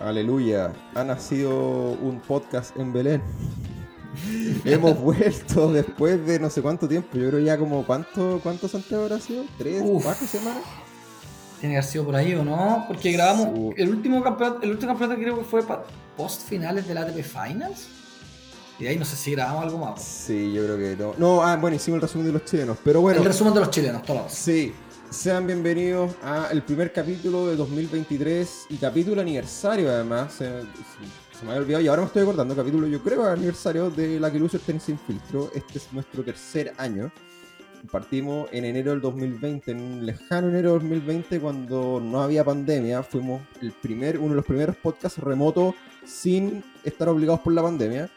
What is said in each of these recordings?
Aleluya. Ha nacido un podcast en Belén. Hemos vuelto después de no sé cuánto tiempo. Yo creo ya como cuánto, ¿cuánto Santiago habrá sido? ¿Tres, Uf. cuatro semanas? Tiene que haber sido por ahí o no, porque grabamos el último campeonato, el último campeonato creo que fue post finales del ATP Finals. Y de ahí no sé si grabamos algo más. Sí, yo creo que no. No, ah, bueno, hicimos el resumen de los chilenos. Pero bueno, El resumen de los chilenos, todos sí. Sean bienvenidos al primer capítulo de 2023 y capítulo aniversario además. Se, me había olvidado y ahora me estoy acordando. Capítulo, yo creo, aniversario de la que luce el tenis sin filtro. Este es nuestro tercer año. Partimos en enero del 2020, en un lejano enero del 2020 cuando no había pandemia. Fuimos el primer, uno de los primeros podcasts remotos sin estar obligados por la pandemia.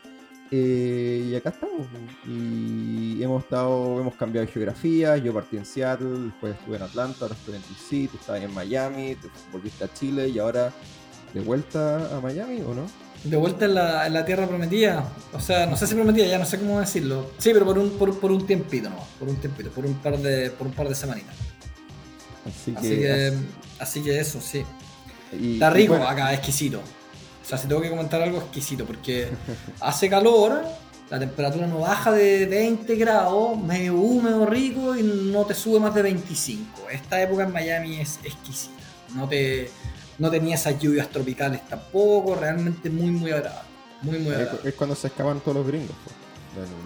Eh, y acá estamos. Y hemos estado, hemos cambiado de geografía. Yo partí en Seattle, después estuve en Atlanta, ahora estoy en DC, tú estabas en Miami, te volviste a Chile y ahora de vuelta a Miami o no? De vuelta en la, en la tierra prometida. O sea, no sé si prometida, ya no sé cómo decirlo. Sí, pero por un, por, por un tiempito, ¿no? Por un tiempito, por un par de, por un par de semanitas. Así que, Así que, así que eso, sí. y- Está rico bueno, acá, exquisito. O sea, si tengo que comentar algo, exquisito, porque hace calor, la temperatura no baja de 20 grados, medio húmedo, rico y no te sube más de 25. Esta época en Miami es exquisita. No te no tenía esas lluvias tropicales tampoco, realmente muy, muy agradable. Muy, agradable. es cuando se escapan todos los gringos. pues.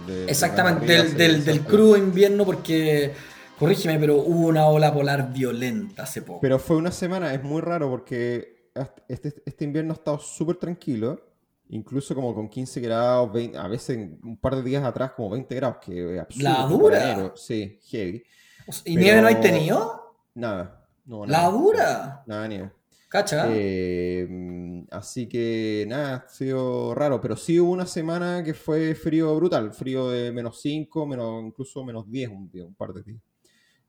De- de- Exactamente, de del, crudo invierno, porque, corrígeme, pero hubo una ola polar violenta hace poco. Pero fue una semana, es muy raro porque este, este invierno ha estado súper tranquilo, incluso como con 15 grados, 20 a veces un par de días atrás como 20 grados, que es absurdo. ¿La dura? enero. Sí, heavy. ¿Y pero- nieve no hay tenido? Nada. No, ¿La nada. dura? Nada, nieve. ¿Cacha? Eh, así que nada, ha sido raro, pero sí hubo una semana que fue frío brutal, frío de menos 5, menos, incluso menos 10 un día, un par de días.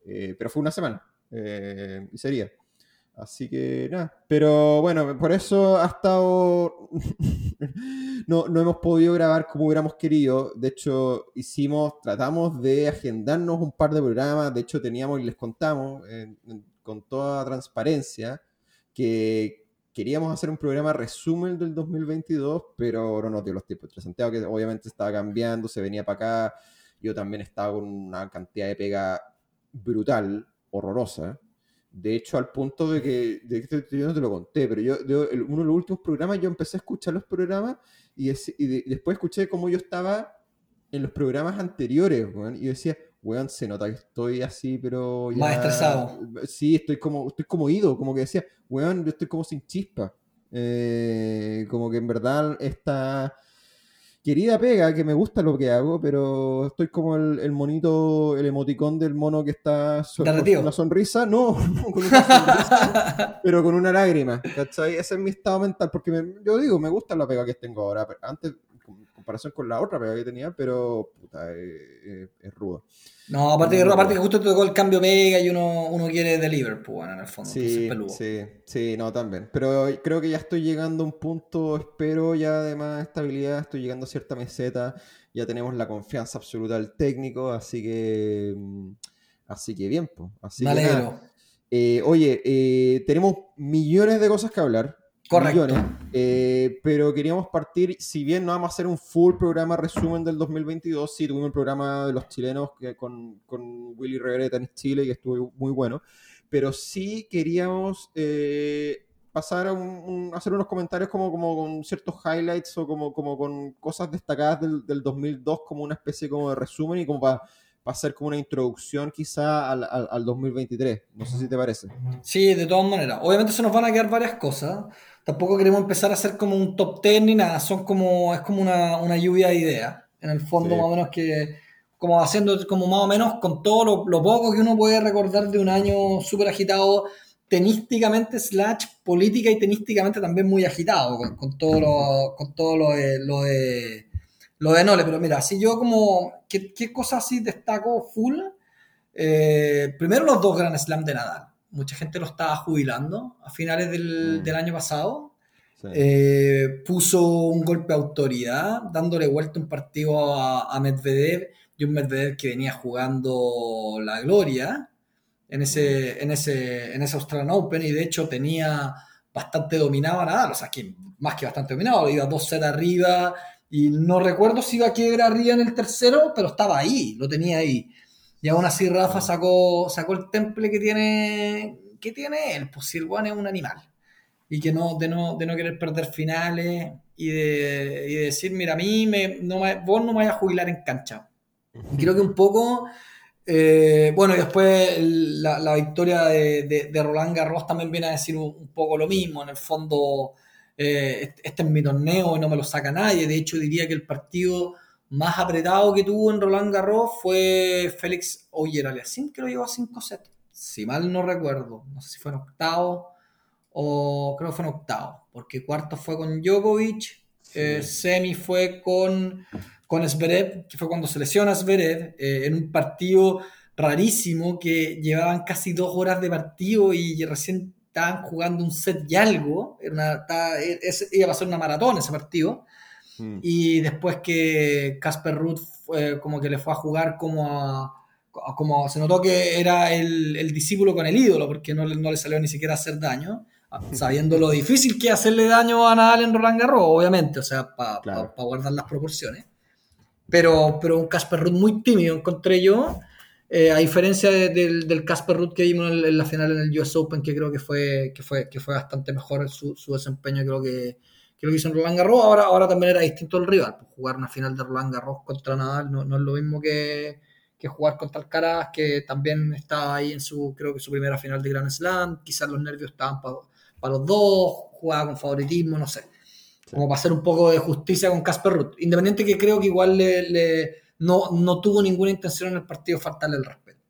Eh, pero fue una semana, eh, y sería. Así que nada, pero bueno, por eso ha estado... no, no hemos podido grabar como hubiéramos querido. De hecho, hicimos, tratamos de agendarnos un par de programas. De hecho, teníamos y les contamos con toda transparencia que queríamos hacer un programa resumen del 2022, pero no nos dio los tiempos. Santiago, que obviamente estaba cambiando, se venía para acá. Yo también estaba con una cantidad de pega brutal, horrorosa. De hecho, al punto de que, de que yo no te lo conté, pero yo, uno de los últimos programas, yo empecé a escuchar los programas y, y de- y después escuché cómo yo estaba en los programas anteriores, weón, y yo decía, weón, se nota que estoy así, pero ya... Más estresado. Sí, estoy como, estoy como ido, como que decía, weón, yo estoy como sin chispa. Eh, como que en verdad esta querida pega, que me gusta lo que hago, pero estoy como el, el monito, el emoticón del mono que está so- con una sonrisa, no, no, con una sonrisa, pero con una lágrima, ¿cachai? Ese es mi estado mental, porque me- yo digo, me gusta la pega que tengo ahora, pero antes, en comparación con la otra pega que tenía, pero puta, eh, eh, es rudo. No, aparte que, aparte que justo te tocó el cambio mega y uno, uno quiere deliver, pues bueno, en el fondo. Sí, sí, sí, no, también. Pero creo que ya estoy llegando a un punto, espero ya de más estabilidad, estoy llegando a cierta meseta, ya tenemos la confianza absoluta del técnico, así que, mm, así que bien, pues. Así Me que nada. alegro. Eh, oye, eh, tenemos millones de cosas que hablar. Correcto. millones, eh, pero queríamos partir, si bien no vamos a hacer un full programa resumen del 2022, sí tuvimos el programa de los chilenos que, con, con Willy de Tenis Chile y estuvo muy bueno, pero sí queríamos eh, pasar a un- un- hacer unos comentarios como, como con ciertos highlights o como, como con cosas destacadas del, del 2002 como una especie como de resumen y como para hacer como una introducción quizá al, al, al 2023. No sé si te parece. Sí, de todas maneras. Obviamente se nos van a quedar varias cosas. Tampoco queremos empezar a hacer como un top 10 ni nada. Son como, es como una, una lluvia de ideas. En el fondo, Sí. más o menos que, como haciendo como más o menos con todo lo, lo poco que uno puede recordar de un año súper agitado tenísticamente slash política y tenísticamente también muy agitado con, con todo lo, con todo lo de, lo de lo de Nole, pero mira, si yo como, ¿qué, qué cosas así destaco full? Eh, primero los dos Grand Slam de Nadal. Mucha gente lo estaba jubilando a finales del, Mm. del año pasado. Sí. Eh, puso un golpe de autoridad, dándole vuelta un partido a, a Medvedev y un Medvedev que venía jugando la gloria en ese, en ese, en ese Australian Open y de hecho tenía bastante dominaba Nadal, o sea, que más que bastante dominado, iba dos sets arriba y no recuerdo si iba a quiebra arriba en el tercero, pero estaba ahí, lo tenía ahí. Y aún así Rafa sacó, sacó el temple que tiene, que tiene él, pues si el es un animal. Y que no, de no, de no querer perder finales y de, y decir, mira, a mí me, no vos no me vayas a jubilar en cancha. Y creo que un poco, eh, bueno, y después la, la victoria de, de, Roland Garros también viene a decir un, poco lo mismo. En el fondo, eh, este es mi torneo y no me lo saca nadie. De hecho, diría que el partido más apretado que tuvo en Roland Garros fue Félix Oyer Aliasim, que lo llevó a 5 sets. Si mal no recuerdo, no sé si fue en octavo o creo que fue en octavo, porque cuarto fue con Djokovic, eh, semi fue con, con Zverev, que fue cuando se lesiona Zverev, eh, en un partido rarísimo que llevaban casi dos horas de partido y recién estaban jugando un set y algo, era una, iba a ser una maratón ese partido. Mm. Y después que Casper Ruth como que le fue a jugar como como se notó que era el, discípulo con el ídolo, porque no, no, le salió ni siquiera a hacer daño, sabiendo lo difícil que es hacerle daño a Nadal en Roland Garros, obviamente, o sea, para guardar las proporciones. Pero, pero un Casper Ruth muy tímido encontré yo, eh, a diferencia del Casper Ruth que vimos en, la final en el US Open, que creo que fue, que fue, que fue bastante mejor su, su desempeño, creo que que lo hizo en Roland Garros, ahora, ahora también era distinto el rival. Pues jugar una final de Roland Garros contra Nadal no, es lo mismo que, jugar contra Alcaraz, que también estaba ahí en su, creo que su primera final de Grand Slam. Quizás los nervios estaban para los dos, jugaba con favoritismo, no sé. Como para hacer un poco de justicia con Casper Ruth. Independiente que creo que igual le, no, no, tuvo ninguna intención en el partido faltarle el respeto.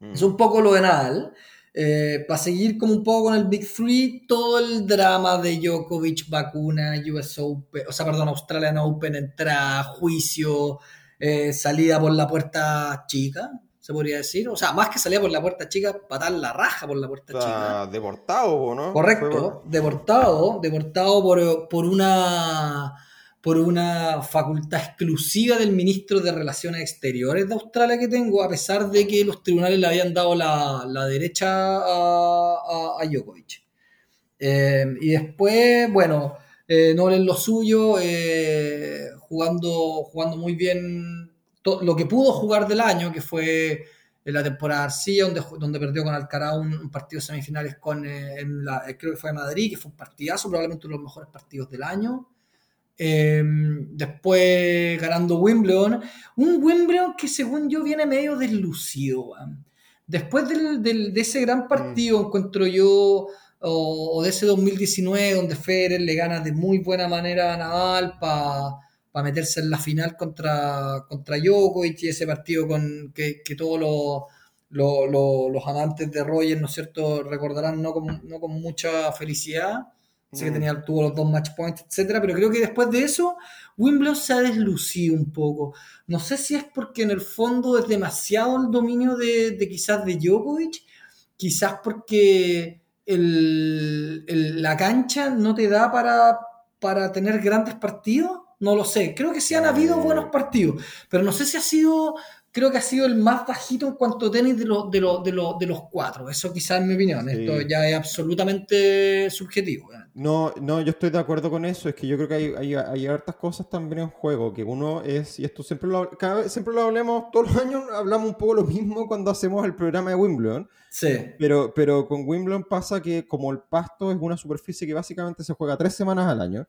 Mm. Es un poco lo de Nadal. Eh, para seguir como un poco con el Big Three, todo el drama de Djokovic, vacuna, US Open, o sea, perdón, Australian Open, entrada, juicio, eh, salida por la puerta chica, se podría decir. O sea, más que salida por la puerta chica, patar la raja por la puerta chica. Deportado, ¿no? Correcto, deportado, deportado por, por una por una facultad exclusiva del ministro de Relaciones Exteriores de Australia que tengo, a pesar de que los tribunales le habían dado la, derecha a, a, Djokovic. Eh, y después, bueno, eh, no es lo suyo, eh, jugando, jugando muy bien lo que pudo jugar del año, que fue en la temporada Arcilla, donde, donde perdió con Alcaraz un, partido semifinales con, creo que fue en Madrid, que fue un partidazo, probablemente uno de los mejores partidos del año. Em, después ganando Wimbledon. Un Wimbledon que según yo viene medio deslucido. Después de ese gran mm. partido, encuentro yo, o, de ese 2019, donde Federer le gana de muy buena manera a Nadal para meterse en la final contra, contra Djokovic y ese partido con que, todos los, amantes de Roger, ¿no es cierto?, recordarán no no con mucha felicidad. Sé que mm. tenía, tuvo los dos match points, etcétera, pero creo que después de eso, Wimbledon se ha deslucido un poco. No sé si es porque en el fondo es demasiado el dominio de, quizás de Djokovic, quizás porque la cancha no te da para, para tener grandes partidos. No lo sé. Creo que sí han habido buenos partidos, pero no sé si ha sido creo que ha sido el más bajito en cuanto a tenis de, los de, de, de los cuatro. Eso quizás es mi opinión. Esto ya es absolutamente subjetivo. No, no, yo estoy de acuerdo con eso. Es que yo creo que hay, hay, hay hartas cosas también en juego. Que uno es, y esto siempre lo, cada vez, siempre lo hablamos, todos los años hablamos un poco lo mismo cuando hacemos el programa de Wimbledon. Sí. Pero, pero con Wimbledon pasa que como el pasto es una superficie que básicamente se juega tres semanas al año,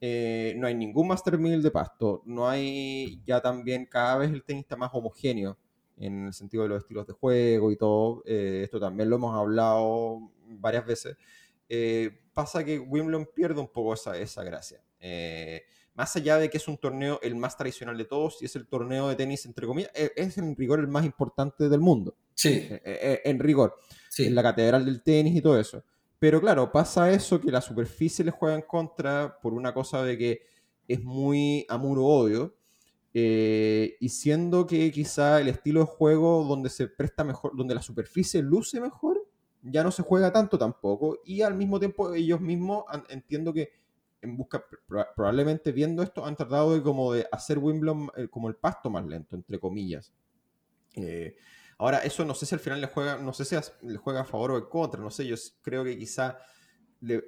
eh, no hay ningún Master 1000 de pasto, no hay ya también cada vez el tenista más homogéneo en el sentido de los estilos de juego y todo, eh, esto también lo hemos hablado varias veces, eh, pasa que Wimbledon pierde un poco esa, esa gracia. más allá de que es un torneo el más tradicional de todos y es el torneo de tenis, entre comillas, es en rigor el más importante del mundo. Sí. en rigor. Sí. En la catedral del tenis y todo eso. Pero claro, pasa eso que la superficie le juega en contra por una cosa de que es muy amor-odio. Eh, y siendo que quizá el estilo de juego donde se presta mejor, donde la superficie luce mejor, ya no se juega tanto tampoco. Y al mismo tiempo ellos mismos entiendo que en busca, probablemente viendo esto, han tratado de como de hacer Wimbledon eh, como el pasto más lento, entre comillas. Eh, Ahora, eso no sé si al final le juega, no sé si le juega a favor o en contra, no sé, yo creo que quizá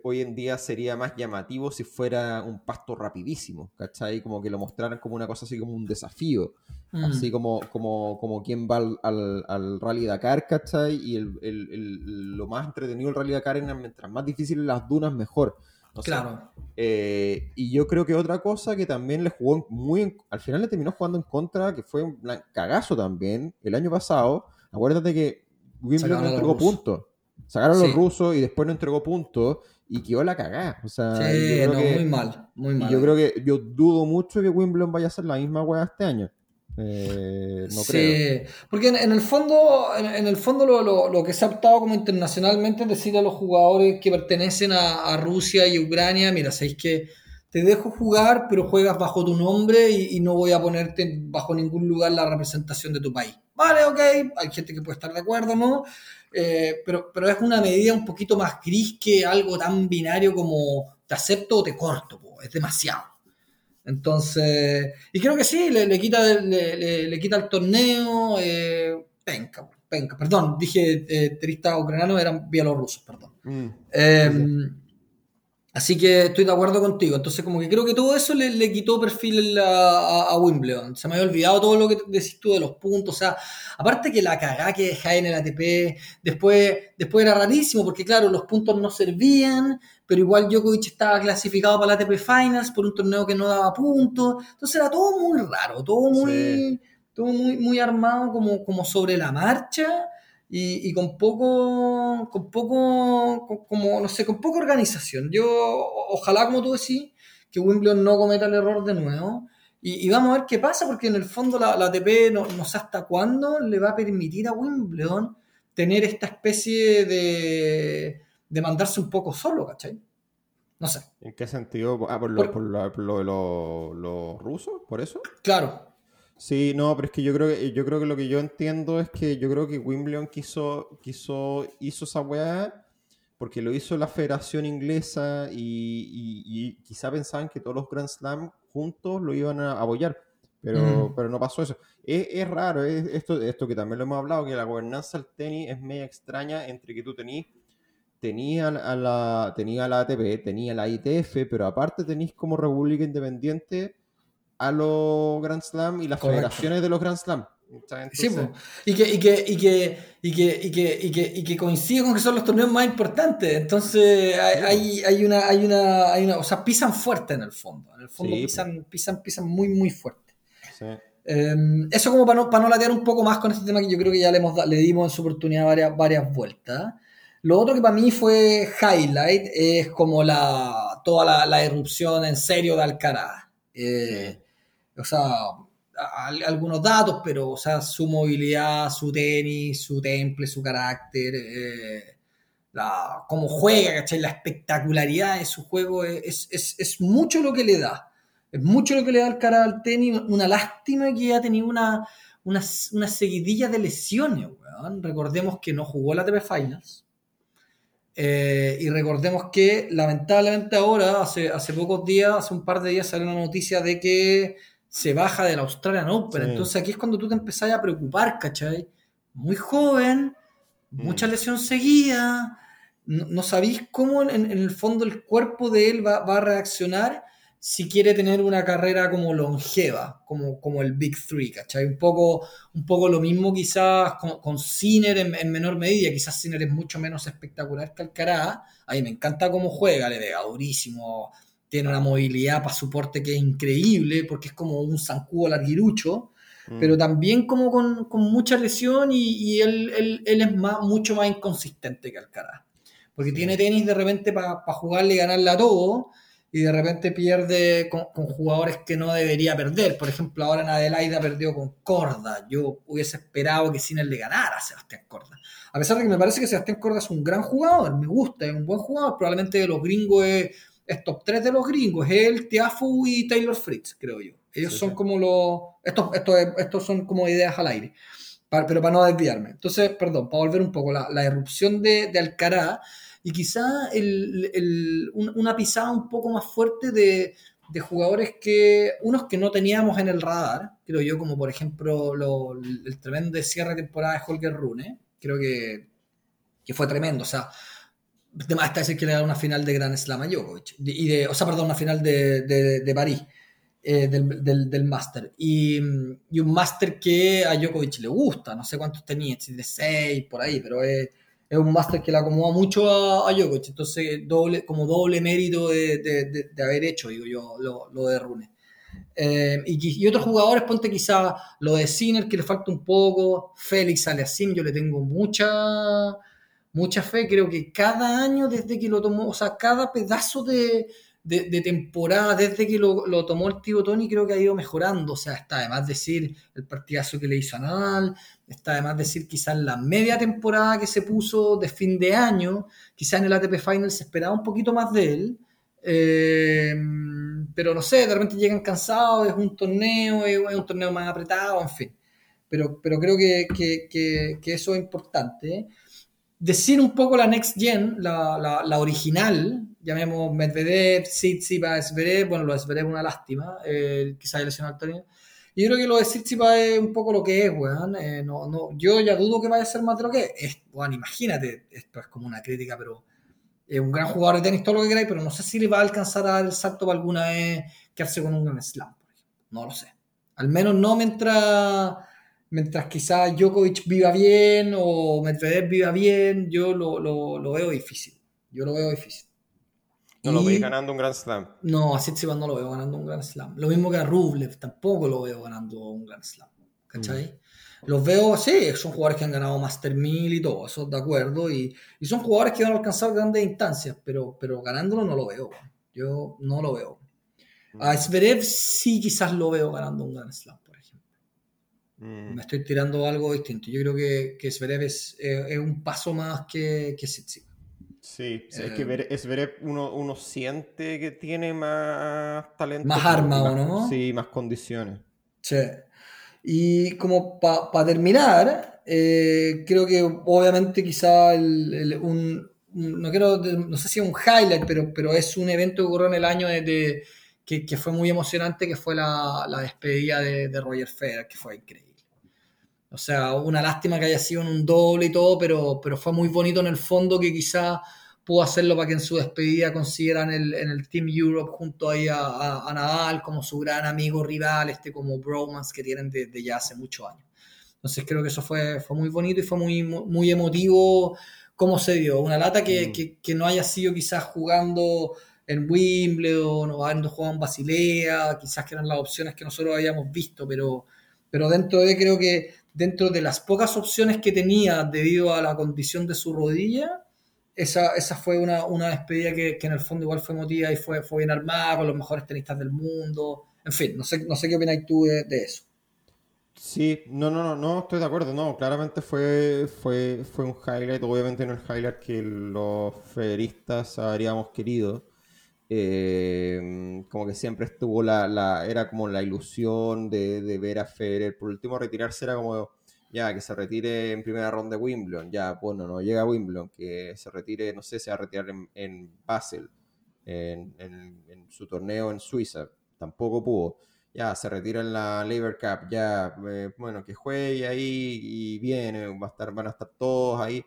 hoy en día sería más llamativo si fuera un pasto rapidísimo, ¿cachai? Como que lo mostraran como una cosa así como un desafío, mm. así como, como, como quien va al, al, Rally Dakar, ¿cachai? Y el, el, lo más entretenido del Rally Dakar es mientras más difíciles las dunas, mejor. Claro. Eh, y yo creo que otra cosa que también le jugó muy... al final le terminó jugando en contra, que fue un cagazo también, el año pasado. Acuérdate que Wimbledon no entregó puntos. Sacaron los rusos y después no entregó puntos y quedó la cagada. O sea, sí, no, muy mal, muy mal. yo creo que yo dudo mucho que Wimbledon vaya a ser la misma weá este año. Eh, no sí, porque en, el fondo, en, el fondo lo, que se ha optado como internacionalmente es decir a los jugadores que pertenecen a, Rusia y Ucrania, mira, sabéis que te dejo jugar, pero juegas bajo tu nombre y, no voy a ponerte bajo ningún lugar la representación de tu país. Vale, ok, hay gente que puede estar de acuerdo, ¿no? Eh, pero, pero es una medida un poquito más gris que algo tan binario como te acepto o te corto, es demasiado. Entonces, y creo que sí, le, quita, le, quita el torneo, eh, penca, penca, perdón, dije eh, terista ucraniano, eran bielorrusos, perdón. Mm. Em, Así que estoy de acuerdo contigo. Entonces, como que creo que todo eso le, quitó perfil a, Wimbledon. Se me había olvidado todo lo que decís tú de los puntos. O sea, aparte que la cagá que dejáis en el ATP, después, después era rarísimo porque, claro, los puntos no servían, pero igual Djokovic estaba clasificado para el ATP Finals por un torneo que no daba puntos. Entonces era todo muy raro, todo muy, todo muy, muy armado como, como sobre la marcha y, con poco, con poco, como, no sé, con poca organización. Yo, ojalá, como tú decís, que Wimbledon no cometa el error de nuevo. Y, vamos a ver qué pasa, porque en el fondo la, la ATP no, no, sé hasta cuándo le va a permitir a Wimbledon tener esta especie de, de mandarse un poco solo, ¿cachai? No sé. ¿En qué sentido? Ah, por lo, por, lo de los rusos, por eso. Claro, Sí, no, pero es que yo creo que yo creo que lo que yo entiendo es que yo creo que Wimbledon quiso, quiso, hizo esa weá porque lo hizo la Federación Inglesa y, quizá pensaban que todos los Grand Slam juntos lo iban a apoyar, pero, pero no pasó eso. Es, raro, es esto, esto que también lo hemos hablado, que la gobernanza del tenis es media extraña entre que tú tenías tenía a la, tenía la ATP, tenía la ITF, pero aparte tenéis como República Independiente a los Grand Slam y las federaciones de los Grand Slam. sí, y, que, y, que, y, que, y, que, y, que, y, que, y que coincide con que son los torneos más importantes. Entonces hay, hay, una, hay, una, hay una. O sea, pisan fuerte en el fondo. En el fondo pisan, pisan, pisan muy, muy fuerte. Em, eso como para no, para no latear un poco más con este tema que yo creo que ya le, hemos, le dimos en su oportunidad varias, varias vueltas. Lo otro que para mí fue highlight es como la, toda la, la erupción en serio de Alcaraz. Eh, o sea, algunos datos, pero, o sea, su movilidad, su tenis, su temple, su carácter, eh, la, cómo juega, ¿cachai? La espectacularidad de su juego es, mucho lo que le da. Es mucho lo que le da al cara al tenis. Una lástima que ha tenido una, una, seguidilla de lesiones, Recordemos que no jugó la TV Finals. Eh, y recordemos que lamentablemente ahora, hace, hace pocos días, hace un par de días salió una noticia de que se baja del Australian Open. Entonces aquí es cuando tú te empezás a preocupar, ¿cachai? Muy joven, mucha mm. lesión seguida, no, sabéis cómo en, el fondo el cuerpo de él va, a reaccionar si quiere tener una carrera como longeva, como, como el Big Three, ¿cachai? Un poco, un poco lo mismo quizás con, con Sinner en, menor medida, quizás Sinner es mucho menos espectacular que Alcaraz, a mí me encanta cómo juega, le vea durísimo, tiene una movilidad para soporte que es increíble, porque es como un zancudo larguirucho, mm. pero también como con, mucha lesión y, él, es más, mucho más inconsistente que Alcaraz. Porque tiene tenis de repente para jugarle y ganarle a todo, y de repente pierde con, jugadores que no debería perder. Por ejemplo, ahora en Adelaida perdió con Corda. Yo hubiese esperado que Sinner le ganara a Sebastián Corda. A pesar de que me parece que Sebastián Corda es un gran jugador, me gusta, es un buen jugador, probablemente de los gringos es es top 3 de los gringos, es él, Tiafu y Taylor Fritz, creo yo. Ellos son como los... Estos, estos, estos son como ideas al aire, pero para no desviarme. Entonces, perdón, para volver un poco, la, la erupción de, de, Alcaraz y quizá el, el, una pisada un poco más fuerte de, de, jugadores que, unos que no teníamos en el radar, creo yo, como por ejemplo lo, el tremendo cierre de temporada de Holger Rune, creo que, que fue tremendo, o sea, Está decir que le da una final de Grand Slam a Djokovic. Y de, o sea, perdón, una final de, de, de París. Eh, del, del, del máster. Y, y, un máster que a Djokovic le gusta, no sé cuántos tenía, de 6 por ahí, pero es, es un máster que le acomoda mucho a, a, Djokovic, entonces doble, como doble mérito de, de, haber hecho, digo yo, lo, lo de Rune. Eh, y, y, otros jugadores, ponte quizá lo de Sinner, que le falta un poco, Félix Aliasim, yo le tengo mucha, mucha fe, creo que cada año desde que lo tomó, o sea, cada pedazo de, de, temporada, desde que lo, tomó el tío Tony, creo que ha ido mejorando. O sea, está además decir el partidazo que le hizo a Nadal, está además decir quizás la media temporada que se puso de fin de año, quizás en el ATP Final se esperaba un poquito más de él. Eh, pero no sé, de repente llegan cansados, es un torneo, es, es un torneo más apretado, en fin. Pero, pero creo que, que, que, que eso es importante. ¿Eh? decir un poco la next gen, la, la, la original, llamemos Medvedev, Tsitsipas, Zverev, bueno, lo de Zverev una lástima, eh, quizás lesionado al torneo. Yo creo que lo de Tsitsipas es un poco lo que es, weón. Eh, no, no, yo ya dudo que vaya a ser más de lo que es. Weón, imagínate, esto es como una crítica, pero es un gran jugador de tenis, todo lo que queráis, pero no sé si le va a alcanzar a dar el salto para alguna vez quedarse con un gran slam. No lo sé. Al menos no mientras mientras quizás Djokovic viva bien o Medvedev viva bien, yo lo, lo, lo veo difícil. Yo lo veo difícil. ¿No y... lo veis ganando un Grand Slam? No, a Tsitsipas no lo veo ganando un Grand Slam. Lo mismo que a Rublev, tampoco lo veo ganando un Grand Slam. ¿Cachai? Mm. Los veo, sí, son jugadores que han ganado Master 1000 y todo, eso de acuerdo. Y, y son jugadores que han alcanzado grandes instancias, pero, pero ganándolo no lo veo. Yo no lo veo. A Zverev sí quizás lo veo ganando un Grand Slam. Mm. Me estoy tirando algo distinto. Yo creo que, que Zverev es, eh, es un paso más que, que Tsitsipas. Sí, eh, es que Zverev uno, uno siente que tiene más talento. Más arma, ¿o no? Sí, más condiciones. Sí. Y como para pa terminar, eh, creo que obviamente quizá el, el, un, un, no quiero, no sé si es un highlight, pero, pero es un evento que ocurrió en el año de, de que, que, fue muy emocionante, que fue la, la despedida de, de Roger Federer, que fue increíble. O sea, una lástima que haya sido en un doble y todo, pero, pero fue muy bonito en el fondo que quizá pudo hacerlo para que en su despedida consideran el, en el Team Europe junto ahí a, a, a, Nadal como su gran amigo rival, este como bromance que tienen desde de ya hace muchos años. Entonces creo que eso fue, fue muy bonito y fue muy, muy emotivo cómo se dio. Una lata que, mm. que, que no haya sido quizás jugando en Wimbledon o habiendo jugado en Basilea, quizás que eran las opciones que nosotros habíamos visto, pero, pero dentro de creo que dentro de las pocas opciones que tenía debido a la condición de su rodilla, esa, esa fue una, una despedida que, que, en el fondo igual fue emotiva y fue, fue bien armada con los mejores tenistas del mundo. En fin, no sé, no sé qué opináis tú de, eso. Sí, no, no, no, no, estoy de acuerdo, no, claramente fue, fue, fue un highlight, obviamente no el highlight que los federistas habríamos querido, eh, como que siempre estuvo la, la, era como la ilusión de, de, ver a Federer, por último retirarse era como, ya, que se retire en primera ronda de Wimbledon, ya, bueno, no llega a Wimbledon, que se retire, no sé, se va a retirar en, en Basel, en, en, su torneo en Suiza, tampoco pudo, ya, se retira en la Labor Cup, ya, eh, bueno, que juegue ahí y viene, va a estar, van a estar todos ahí,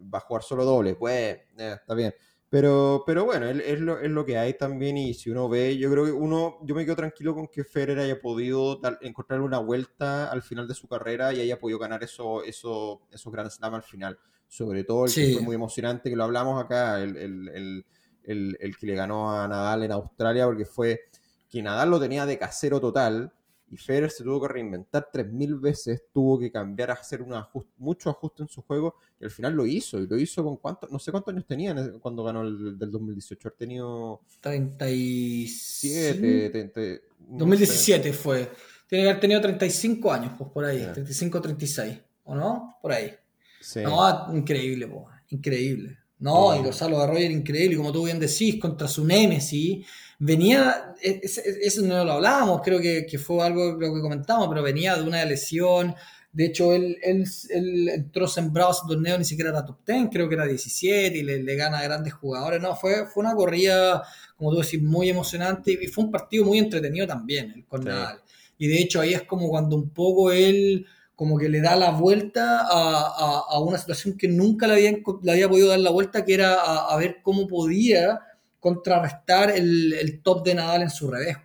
va a jugar solo doble, pues, eh, está bien pero, pero bueno, es, es, lo, es lo que hay también y si uno ve, yo creo que uno, yo me quedo tranquilo con que Federer haya podido dar, encontrar una vuelta al final de su carrera y haya podido ganar eso, eso, esos Grand Slam al final. Sobre todo el sí. que fue muy emocionante, que lo hablamos acá, el, el, el, el, el que le ganó a Nadal en Australia, porque fue que Nadal lo tenía de casero total, y Federer se tuvo que reinventar 3.000 veces, tuvo que cambiar, hacer un ajuste, mucho ajuste en su juego, y al final lo hizo, y lo hizo con cuántos, no sé cuántos años tenía cuando ganó el del 2018, ha tenido... 37... 30, 2017 no sé. fue, tiene que haber tenido 35 años, pues por ahí, yeah. 35, 36, ¿o no? Por ahí. Sí. No, increíble, pues, increíble. No, y Gonzalo de Roger, increíble, como tú bien decís, contra su Nemesis, venía, eso no lo hablábamos, creo que, que fue algo lo que comentamos, pero venía de una lesión. De hecho, él, él, él entró sembrado a ese torneo, ni siquiera era top 10, creo que era 17 y le, le, gana a grandes jugadores. No, fue, fue una corrida, como tú decís, muy emocionante y fue un partido muy entretenido también, el sí. Nadal. Y de hecho, ahí es como cuando un poco él como que le da la vuelta a, una situación que nunca le había, le había podido dar la vuelta, que era a, ver cómo podía contrarrestar el, top de Nadal en su revés,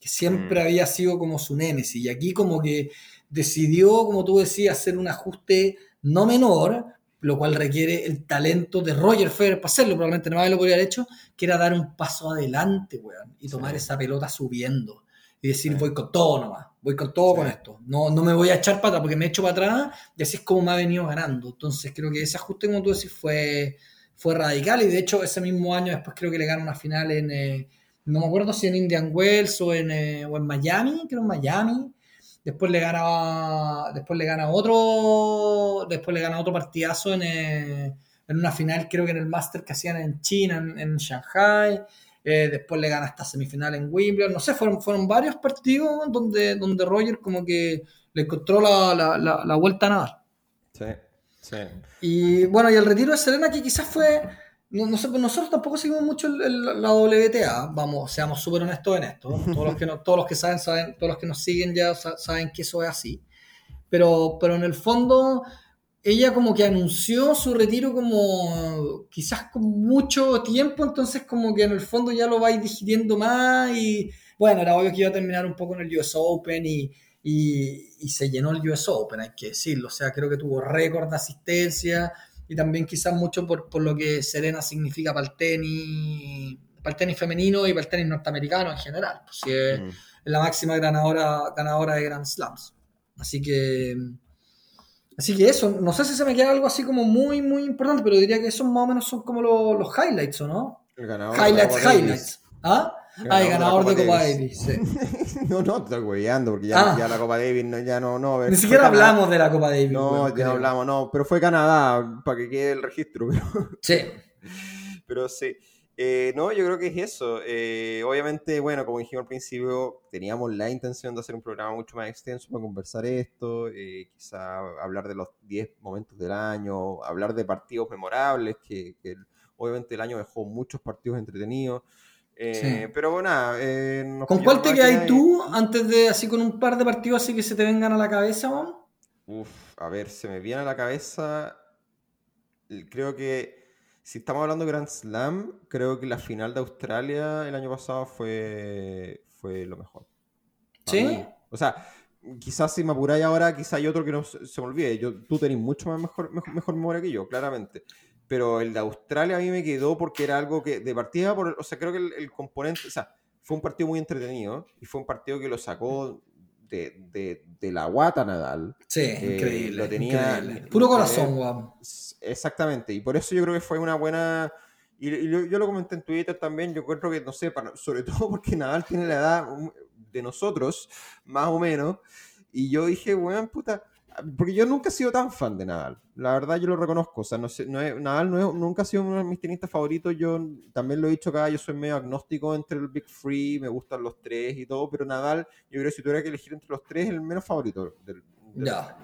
que siempre mm. había sido como su némesis. Y aquí como que decidió, como tú decías, hacer un ajuste no menor, lo cual requiere el talento de Roger Federer para hacerlo, probablemente no lo podría haber hecho, que era dar un paso adelante, weón, y tomar esa pelota subiendo. Y decir voy con todo nomás, voy con todo con esto, no, no me voy a echar para atrás porque me echo para atrás y así es como me ha venido ganando. Entonces creo que ese ajuste, como tú decís, fue, fue radical y de hecho ese mismo año después creo que le ganó una final en, eh, no me acuerdo si en Indian Wells o en, eh, o en Miami, creo en Miami. Después le gana, después le gana otro, después le gana otro partidazo en, eh, en una final, creo que en el Master que hacían en China, en, Shanghai. Eh, después le gana hasta semifinal en Wimbledon, no sé, fueron, fueron varios partidos donde, donde Roger como que le encontró la, la, la, vuelta a nadar. Sí, sí. Y bueno, y el retiro de Serena que quizás fue, no, no sé, nosotros tampoco seguimos mucho la WTA, vamos, seamos súper honestos en esto, todos los que, no, todos los que saben, saben, todos los que nos siguen ya saben que eso es así, pero, pero en el fondo ella como que anunció su retiro como quizás con mucho tiempo, entonces como que en el fondo ya lo vais digiriendo más y bueno, era obvio que iba a terminar un poco en el US Open y, y, se llenó el US Open, hay que decirlo, o sea, creo que tuvo récord de asistencia y también quizás mucho por, por lo que Serena significa para el tenis, para el tenis femenino y para el tenis norteamericano en general, pues es mm. la máxima ganadora, ganadora de Grand Slams. Así que Así que eso, no sé si se me queda algo así como muy, muy importante, pero diría que esos más o menos son como los, highlights, ¿o no? El ganador highlights, highlights. ¿Ah? El ganador de Copa Davis. no, no, te estoy güeyando, porque ya, ah. ya, la Copa Davis no, ya no. no Ni siquiera hablamos de la Copa Davis. No, ya no hablamos, no, pero fue Canadá, para que quede el registro. Pero... Sí. pero sí. Eh, no, yo creo que es eso. Eh, obviamente, bueno, como dijimos al principio, teníamos la intención de hacer un programa mucho más extenso para conversar esto, eh, quizá hablar de los 10 momentos del año, hablar de partidos memorables, que, obviamente el año dejó muchos partidos entretenidos. Pero bueno, ¿con cuál te quedas tú antes de así con un par de partidos así que se te vengan a la cabeza, Juan? Uf, a ver, se me viene a la cabeza. Creo que si estamos hablando de Grand Slam, creo que la final de Australia el año pasado fue, fue lo mejor. ¿Sí? O sea, quizás si me apuráis ahora, quizás hay otro que no se, me olvide. Yo, tú tenés mucho más mejor, mejor, memoria que yo, claramente. Pero el de Australia a mí me quedó porque era algo que de partida, por, o sea, creo que el, componente, o sea, fue un partido muy entretenido y fue un partido que lo sacó de, de, la guata Nadal. Sí, increíble. Lo tenía. Puro corazón, guau. Exactamente, y por eso yo creo que fue una buena. Y, yo, lo comenté en Twitter también, yo encuentro que, no sé, sobre todo porque Nadal tiene la edad de nosotros, más o menos, y yo dije, weón, puta, porque yo nunca he sido tan fan de Nadal, la verdad yo lo reconozco, o sea, no sé, no Nadal no nunca ha sido uno de mis tenistas favoritos, yo también lo he dicho acá, yo soy medio agnóstico entre el Big Free, me gustan los tres y todo, pero Nadal, yo creo que si tuviera que elegir entre los tres, es el menos favorito del... Ya.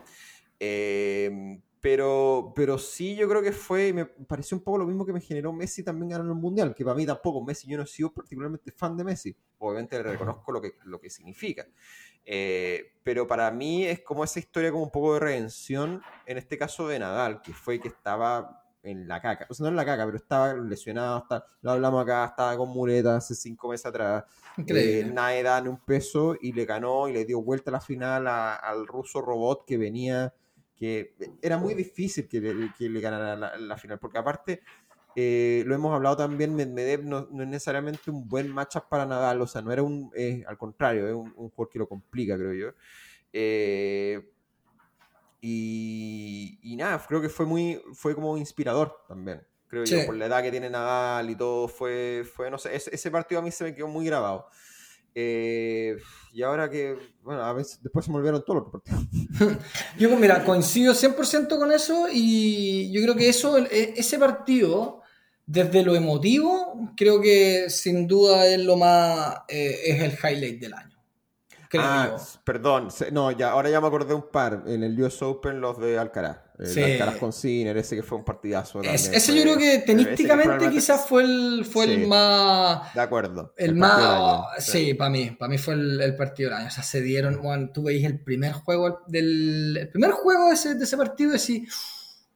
Eh, pero, pero sí, yo creo que fue, me pareció un poco lo mismo que me generó Messi también ganando el Mundial, que para mí tampoco, Messi, yo no he sido particularmente fan de Messi, obviamente le reconozco lo que, lo que significa, eh, pero para mí es como esa historia como un poco de redención, en este caso de Nadal, que fue que estaba en la caca, o sea, no en la caca, pero estaba lesionado, hasta, lo hablamos acá, estaba con muletas hace cinco meses atrás, eh, nadie da un peso y le ganó y le dio vuelta a la final al ruso robot que venía que era muy difícil que le, que le ganara la, final, porque aparte, eh, lo hemos hablado también, Medvedev no, no, es necesariamente un buen matchup para Nadal, o sea, no era un, eh, al contrario, es un, un, jugador que lo complica, creo yo. Eh, y, y, nada, creo que fue muy, fue como inspirador también, creo yo, por la edad que tiene Nadal y todo, fue, fue no sé, ese, ese partido a mí se me quedó muy grabado. Eh, y ahora que, bueno, a veces después se me olvidaron todos los partidos. yo, mira, coincido 100% con eso y yo creo que eso, e, ese partido, desde lo emotivo, creo que sin duda es lo más, eh, es el highlight del año. creo Ah, yo. perdón, no, ya, ahora ya me acordé un par. En el US Open, los de Alcaraz. El Sí. Alcaraz con Sinner, ese que fue un partidazo. Es- ese fue- yo creo que tenísticamente quizás fue el, fue Sí. el más... De acuerdo. El más, año, sí, para mí, para mí fue el, el partido del año. O sea, se dieron, bueno, tú veis el primer juego del, el primer juego de ese, de ese partido y decís,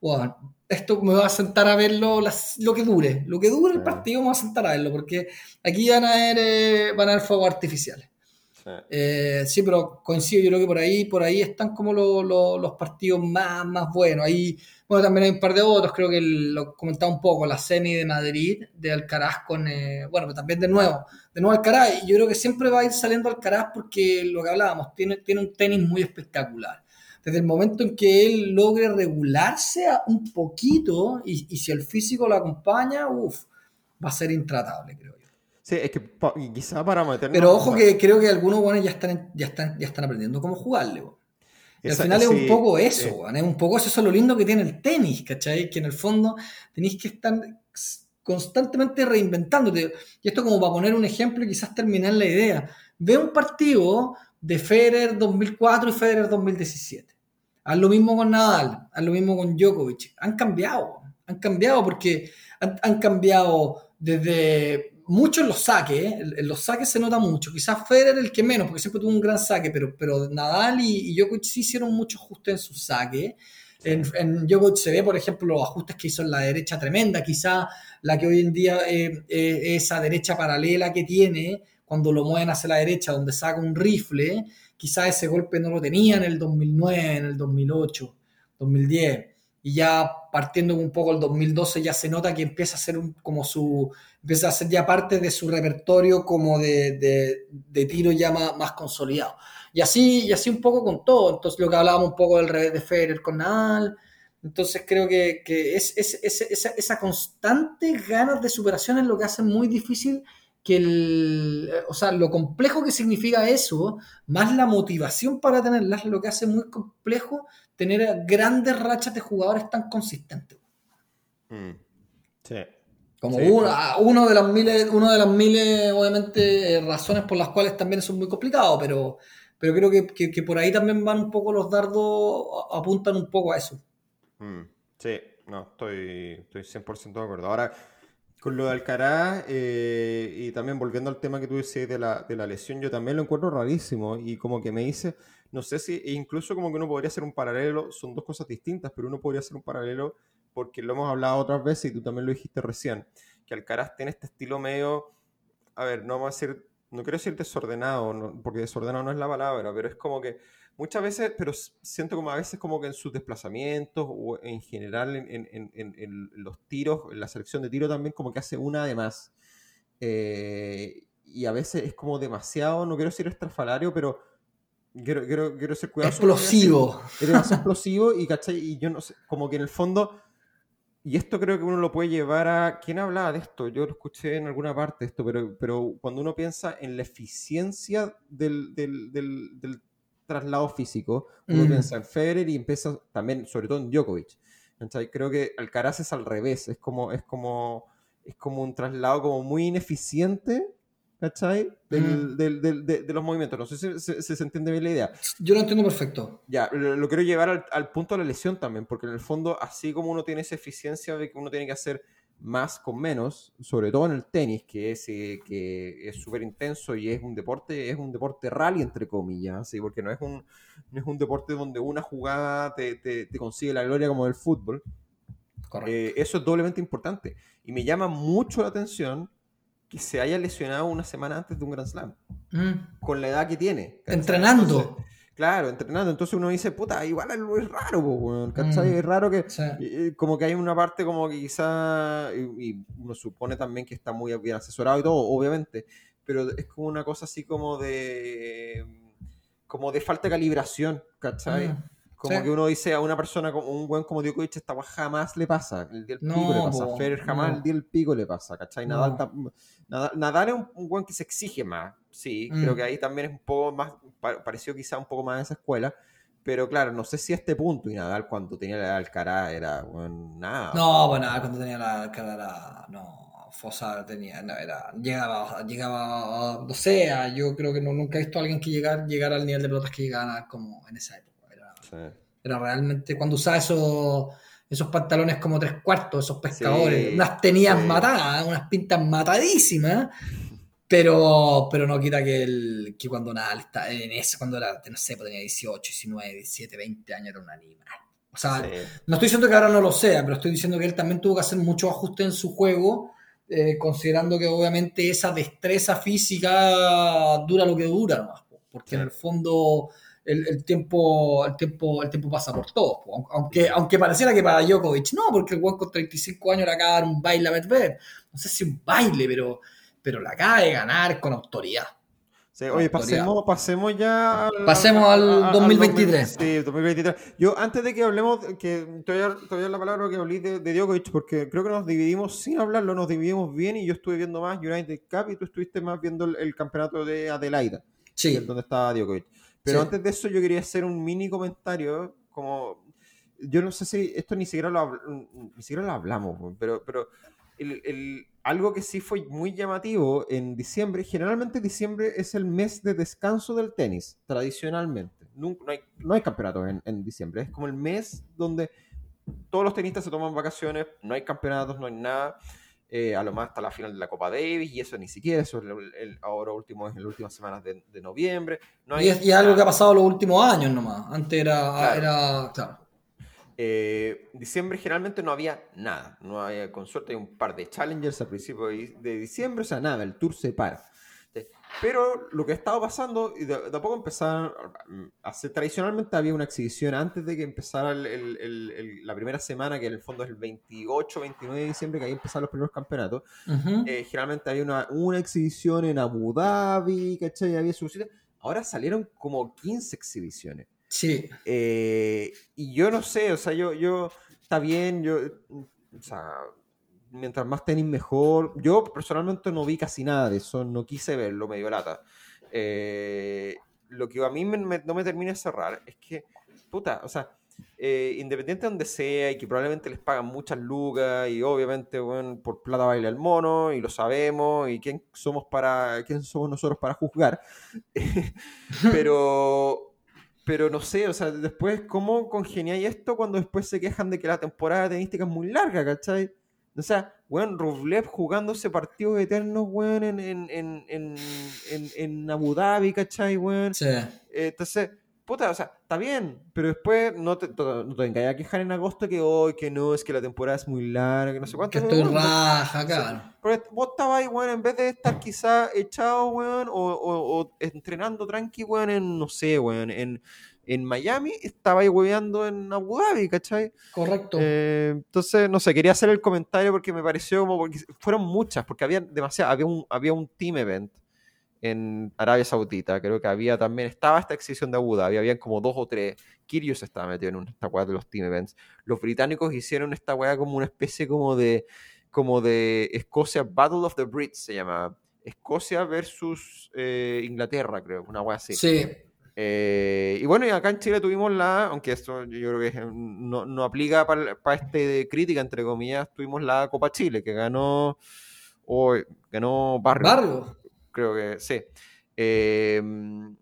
wow, esto me va a sentar a verlo las- lo que dure, lo que dure el Claro. partido me va a sentar a verlo, porque aquí van a haber, eh, van a haber fuegos artificiales. Sí. Eh, sí, pero coincido, yo creo que por ahí, por ahí están como lo- lo- los partidos más, más buenos. Ahí, bueno, también hay un par de otros, creo que lo comentaba un poco, la semi de Madrid, de Alcaraz con, eh, bueno, pero también de nuevo, de nuevo Alcaraz, y yo creo que siempre va a ir saliendo Alcaraz porque lo que hablábamos, tiene, tiene un tenis muy espectacular. Desde el momento en que él logre regularse un poquito, y, y si el físico lo acompaña, uff, va a ser intratable, creo yo. Sí, es que pa- quizá para meternos. Pero ojo que creo que algunos buenos ya están, ya están, ya están aprendiendo cómo jugarle. Y Esa- al final es un poco eso, weón, es un poco eso, eso es lo lindo que tiene el tenis, ¿cachai? Que en el fondo tenéis que estar constantemente reinventándote. Y esto como para poner un ejemplo y quizás terminar la idea. Ve un partido de Federer 2004 y Federer 2017. Haz lo mismo con Nadal, haz lo mismo con Djokovic. Han cambiado, han cambiado porque han, cambiado desde mucho en los saques, ¿eh? los saques se nota mucho. Quizás Federer el que menos, porque siempre tuvo un gran saque, pero, pero Nadal y, y Djokovic sí hicieron muchos ajustes en sus saques. En, en Djokovic se ve, por ejemplo, los ajustes que hizo en la derecha tremenda, quizá la que hoy en día eh, eh, esa derecha paralela que tiene, cuando lo mueven hacia la derecha, donde saca un rifle, quizá ese golpe no lo tenía en el 2009, en el 2008, 2010. Y ya partiendo un poco el 2012 ya se nota que empieza a ser un- como su, empieza a ser ya parte de su repertorio como de, de, de tiro ya más, más consolidado. Y así, y así un poco con todo. Entonces lo que hablábamos un poco del revés de Federer con Nadal. Entonces creo que, que es, es- es- esa, esa constante ganas de superación es lo que hace muy difícil que el, o sea, lo complejo que significa eso, más la motivación para tenerlas, lo que hace muy complejo tener grandes rachas de jugadores tan consistentes. Mm. Sí. Como Sí, uno, pues. ah, uno de las miles, uno de las miles, obviamente, eh, razones por las cuales también eso es muy complicado, pero, pero creo que, que- que por ahí también van un poco los dardos, apuntan un poco a eso. Mm, Sí, no, estoy, estoy 100% de acuerdo. Ahora, con lo de Alcaraz, eh, y también volviendo al tema que tú decías de la, de la lesión, yo también lo encuentro rarísimo y como que me dice, no sé si, e incluso como que uno podría hacer un paralelo, son dos cosas distintas, pero uno podría hacer un paralelo porque lo hemos hablado otras veces y tú también lo dijiste recién, que Alcaraz tiene este estilo medio, a ver, no vamos a decir, no quiero decir desordenado, no- porque desordenado no es la palabra, pero es como que muchas veces, pero siento como a veces como que en sus desplazamientos o en general en, en- en- los tiros, en la selección de tiro también como que hace una de más. Eh, y a veces es como demasiado, no quiero decir estrafalario, pero quiero, quiero, quiero ser cuidadoso. Explosivo. Es demasiado explosivo y, ¿cachai? Y yo no sé, como que en el fondo, y esto creo que uno lo puede llevar a... ¿Quién hablaba de esto? Yo lo escuché en alguna parte esto, pero, pero cuando uno piensa en la eficiencia del, del, del- del traslado físico, uno Mm. piensa en Federer y empieza también, sobre todo en Djokovic. ¿cachai? Creo que Alcaraz es al revés, es como, es como, es como un traslado como muy ineficiente, ¿cachai? Del- Mm. del- del- de, de los movimientos. No sé si, si- si se entiende bien la idea. Yo lo entiendo perfecto. Ya, lo, lo quiero llevar al, al punto de la lesión también, porque en el fondo, así como uno tiene esa eficiencia de que uno tiene que hacer más con menos, sobre todo en el tenis, que es eh, que es súper intenso y es un deporte, es un deporte rally entre comillas, ¿sí? porque no es un, no es un deporte donde una jugada te, te- te consigue la gloria como el fútbol. Correcto. Eh, eso es doblemente importante. Y me llama mucho la atención que se haya lesionado una semana antes de un Grand Slam, Mm. con la edad que tiene. ¿cachai? Entrenando. Entonces, Claro, entrenando. Entonces uno dice, puta, igual es raro, weón, ¿cachai? Mm. Es raro que, Sí. y- y como que hay una parte como que quizá, y, y uno supone también que está muy bien asesorado y todo, obviamente, pero es como una cosa así como de, como de falta de calibración, ¿cachai? Mm. Como Sí. que uno dice a una persona, como un buen como Djokovic, esta weá jamás le pasa, el día del No, pico le pasa, po, Federer jamás no. el día del pico le pasa, ¿cachai? Nadal, No. tam- Nadal, Nadal es un, un buen que se exige más, sí, Mm. creo que ahí también es un poco más, pa- pareció quizá un poco más a esa escuela, pero claro, no sé si a este punto, y Nadal cuando tenía la Alcaraz era, bueno, nada. No, bueno, cuando tenía la cara, no. Fosa tenía, no, era, llegaba, llegaba, no sé, yo creo que no, nunca he visto a alguien que llegar, llegar al nivel de pelotas que llegaba como en esa época. Era, era realmente, cuando usaba esos, esos pantalones como tres cuartos, esos pescadores, unas tenías matadas, unas pintas matadísimas, pero, pero no quita que, el, que cuando nada, en ese, cuando era, no sé, pues tenía 18, 19, 17, 20 años, era un animal. O sea, no estoy diciendo que ahora no lo sea, pero estoy diciendo que él también tuvo que hacer muchos ajustes en su juego, eh, considerando que obviamente esa destreza física dura lo que dura nomás, porque en el fondo el, tiempo, el, tiempo, el tiempo pasa por todos. Aunque, aunque pareciera que para Djokovic no, porque el juego con 35 años le acaba de dar un baile a Medvedev. No sé si un baile, pero, pero la acaba de ganar con autoridad oye, pasemos, pasemos ya al, pasemos al, 2023. sí, 2023. Yo, antes de que hablemos, que todavía, todavía la palabra que hablé de, de, Djokovic, porque creo que nos dividimos sin hablarlo, nos dividimos bien y yo estuve viendo más United Cup y tú estuviste más viendo el, campeonato de Adelaida, sí. donde estaba Djokovic. Pero antes de eso yo quería hacer un mini comentario, como yo no sé si esto ni siquiera lo, ni siquiera lo hablamos, pero, pero el, algo que sí fue muy llamativo en diciembre, generalmente diciembre es el mes de descanso del tenis, tradicionalmente. no, hay, no hay campeonatos en, diciembre, es como el mes donde todos los tenistas se toman vacaciones, no hay campeonatos, no hay nada. Eh, a lo más hasta la final de la Copa Davis y eso ni siquiera, eso el, ahora último es en las últimas semanas de, noviembre. No y, es, algo que ha pasado los últimos años nomás, antes era, era claro. Eh, diciembre generalmente no había nada, no había, con suerte hay un par de challengers a principios de, diciembre, o sea, nada, el tour se para. Pero lo que estaba pasando, y de, a poco empezaron, hace, tradicionalmente había una exhibición antes de que empezara la primera semana, que en el fondo es el 28, 29 de diciembre, que ahí empezaron los primeros campeonatos. Eh, generalmente había una, una, exhibición en Abu Dhabi, ¿cachai? Había su Ahora salieron como 15 exhibiciones. Sí. Eh, y yo no sé, o sea, yo, yo, está bien, yo, o sea, mientras más tenis mejor. Yo personalmente no vi casi nada de eso, no quise verlo, medio lata. Eh, lo que a mí no me termina de cerrar es que, puta, o sea, eh, independiente de donde sea y que probablemente les pagan muchas lucas y obviamente bueno, por plata baila el mono y lo sabemos y quién somos para quién somos nosotros para juzgar pero pero no sé, o sea, después, ¿cómo congeniáis esto cuando después se quejan de que la temporada tenística es muy larga, ¿cachai? O sea, weón, Rublev jugándose partidos eternos, weón, en, en, en, en, Abu Dhabi, ¿cachai, weón? Sí. Entonces, puta, o sea, está bien, pero después no te, no te a quejar en agosto que hoy, que no, es que la temporada es muy larga, que no sé cuánto. Que estoy raja, claro. pero vos estabas ahí, weón, en vez de estar quizá echado, weón, o, o, o, entrenando tranqui, weón, en, no sé, weón, en, en Miami, estaba ahí hueveando en Abu Dhabi, ¿cachai? Correcto. Eh, entonces, no sé, quería hacer el comentario porque me pareció como, porque fueron muchas, porque había demasiado, había un, había un team event en Arabia Saudita. Creo que había también, estaba esta exhibición de Abu Dhabi, habían como dos o tres. Kirios estaba metido en esta weá de los team events. Los británicos hicieron esta weá como una especie como de, como de Escocia Battle of the Brits, se llama. Escocia versus eh, Inglaterra, creo, una weá así. Sí. Eh, y bueno, y acá en Chile tuvimos la, aunque esto yo creo que no, no aplica para, para este crítica, entre comillas, tuvimos la Copa Chile, que ganó, o ganó Barrio. Barrio creo que sí. Em,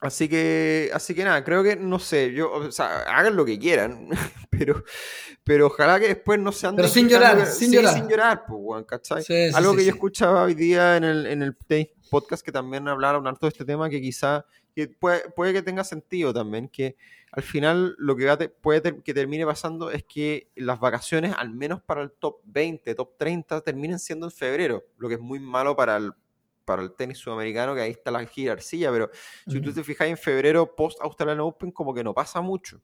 así que, así que nada, creo que, no sé, yo, o sea, hagan lo que quieran, pero, pero ojalá que después no sean... Pero sin llorar, sin llorar. Sin llorar, pues, ¿cachai? Algo que yo escuchaba hoy día en el, en el podcast que también hablaron harto de este tema, que quizá que puede, puede que tenga sentido también, que al final lo que puede que termine pasando es que las vacaciones, al menos para el top 20, top 30, terminen siendo en febrero, lo que es muy malo para el, para el tenis sudamericano, que ahí está la jerarquía, pero si tú te fijas en febrero post Australian Open, como que no pasa mucho.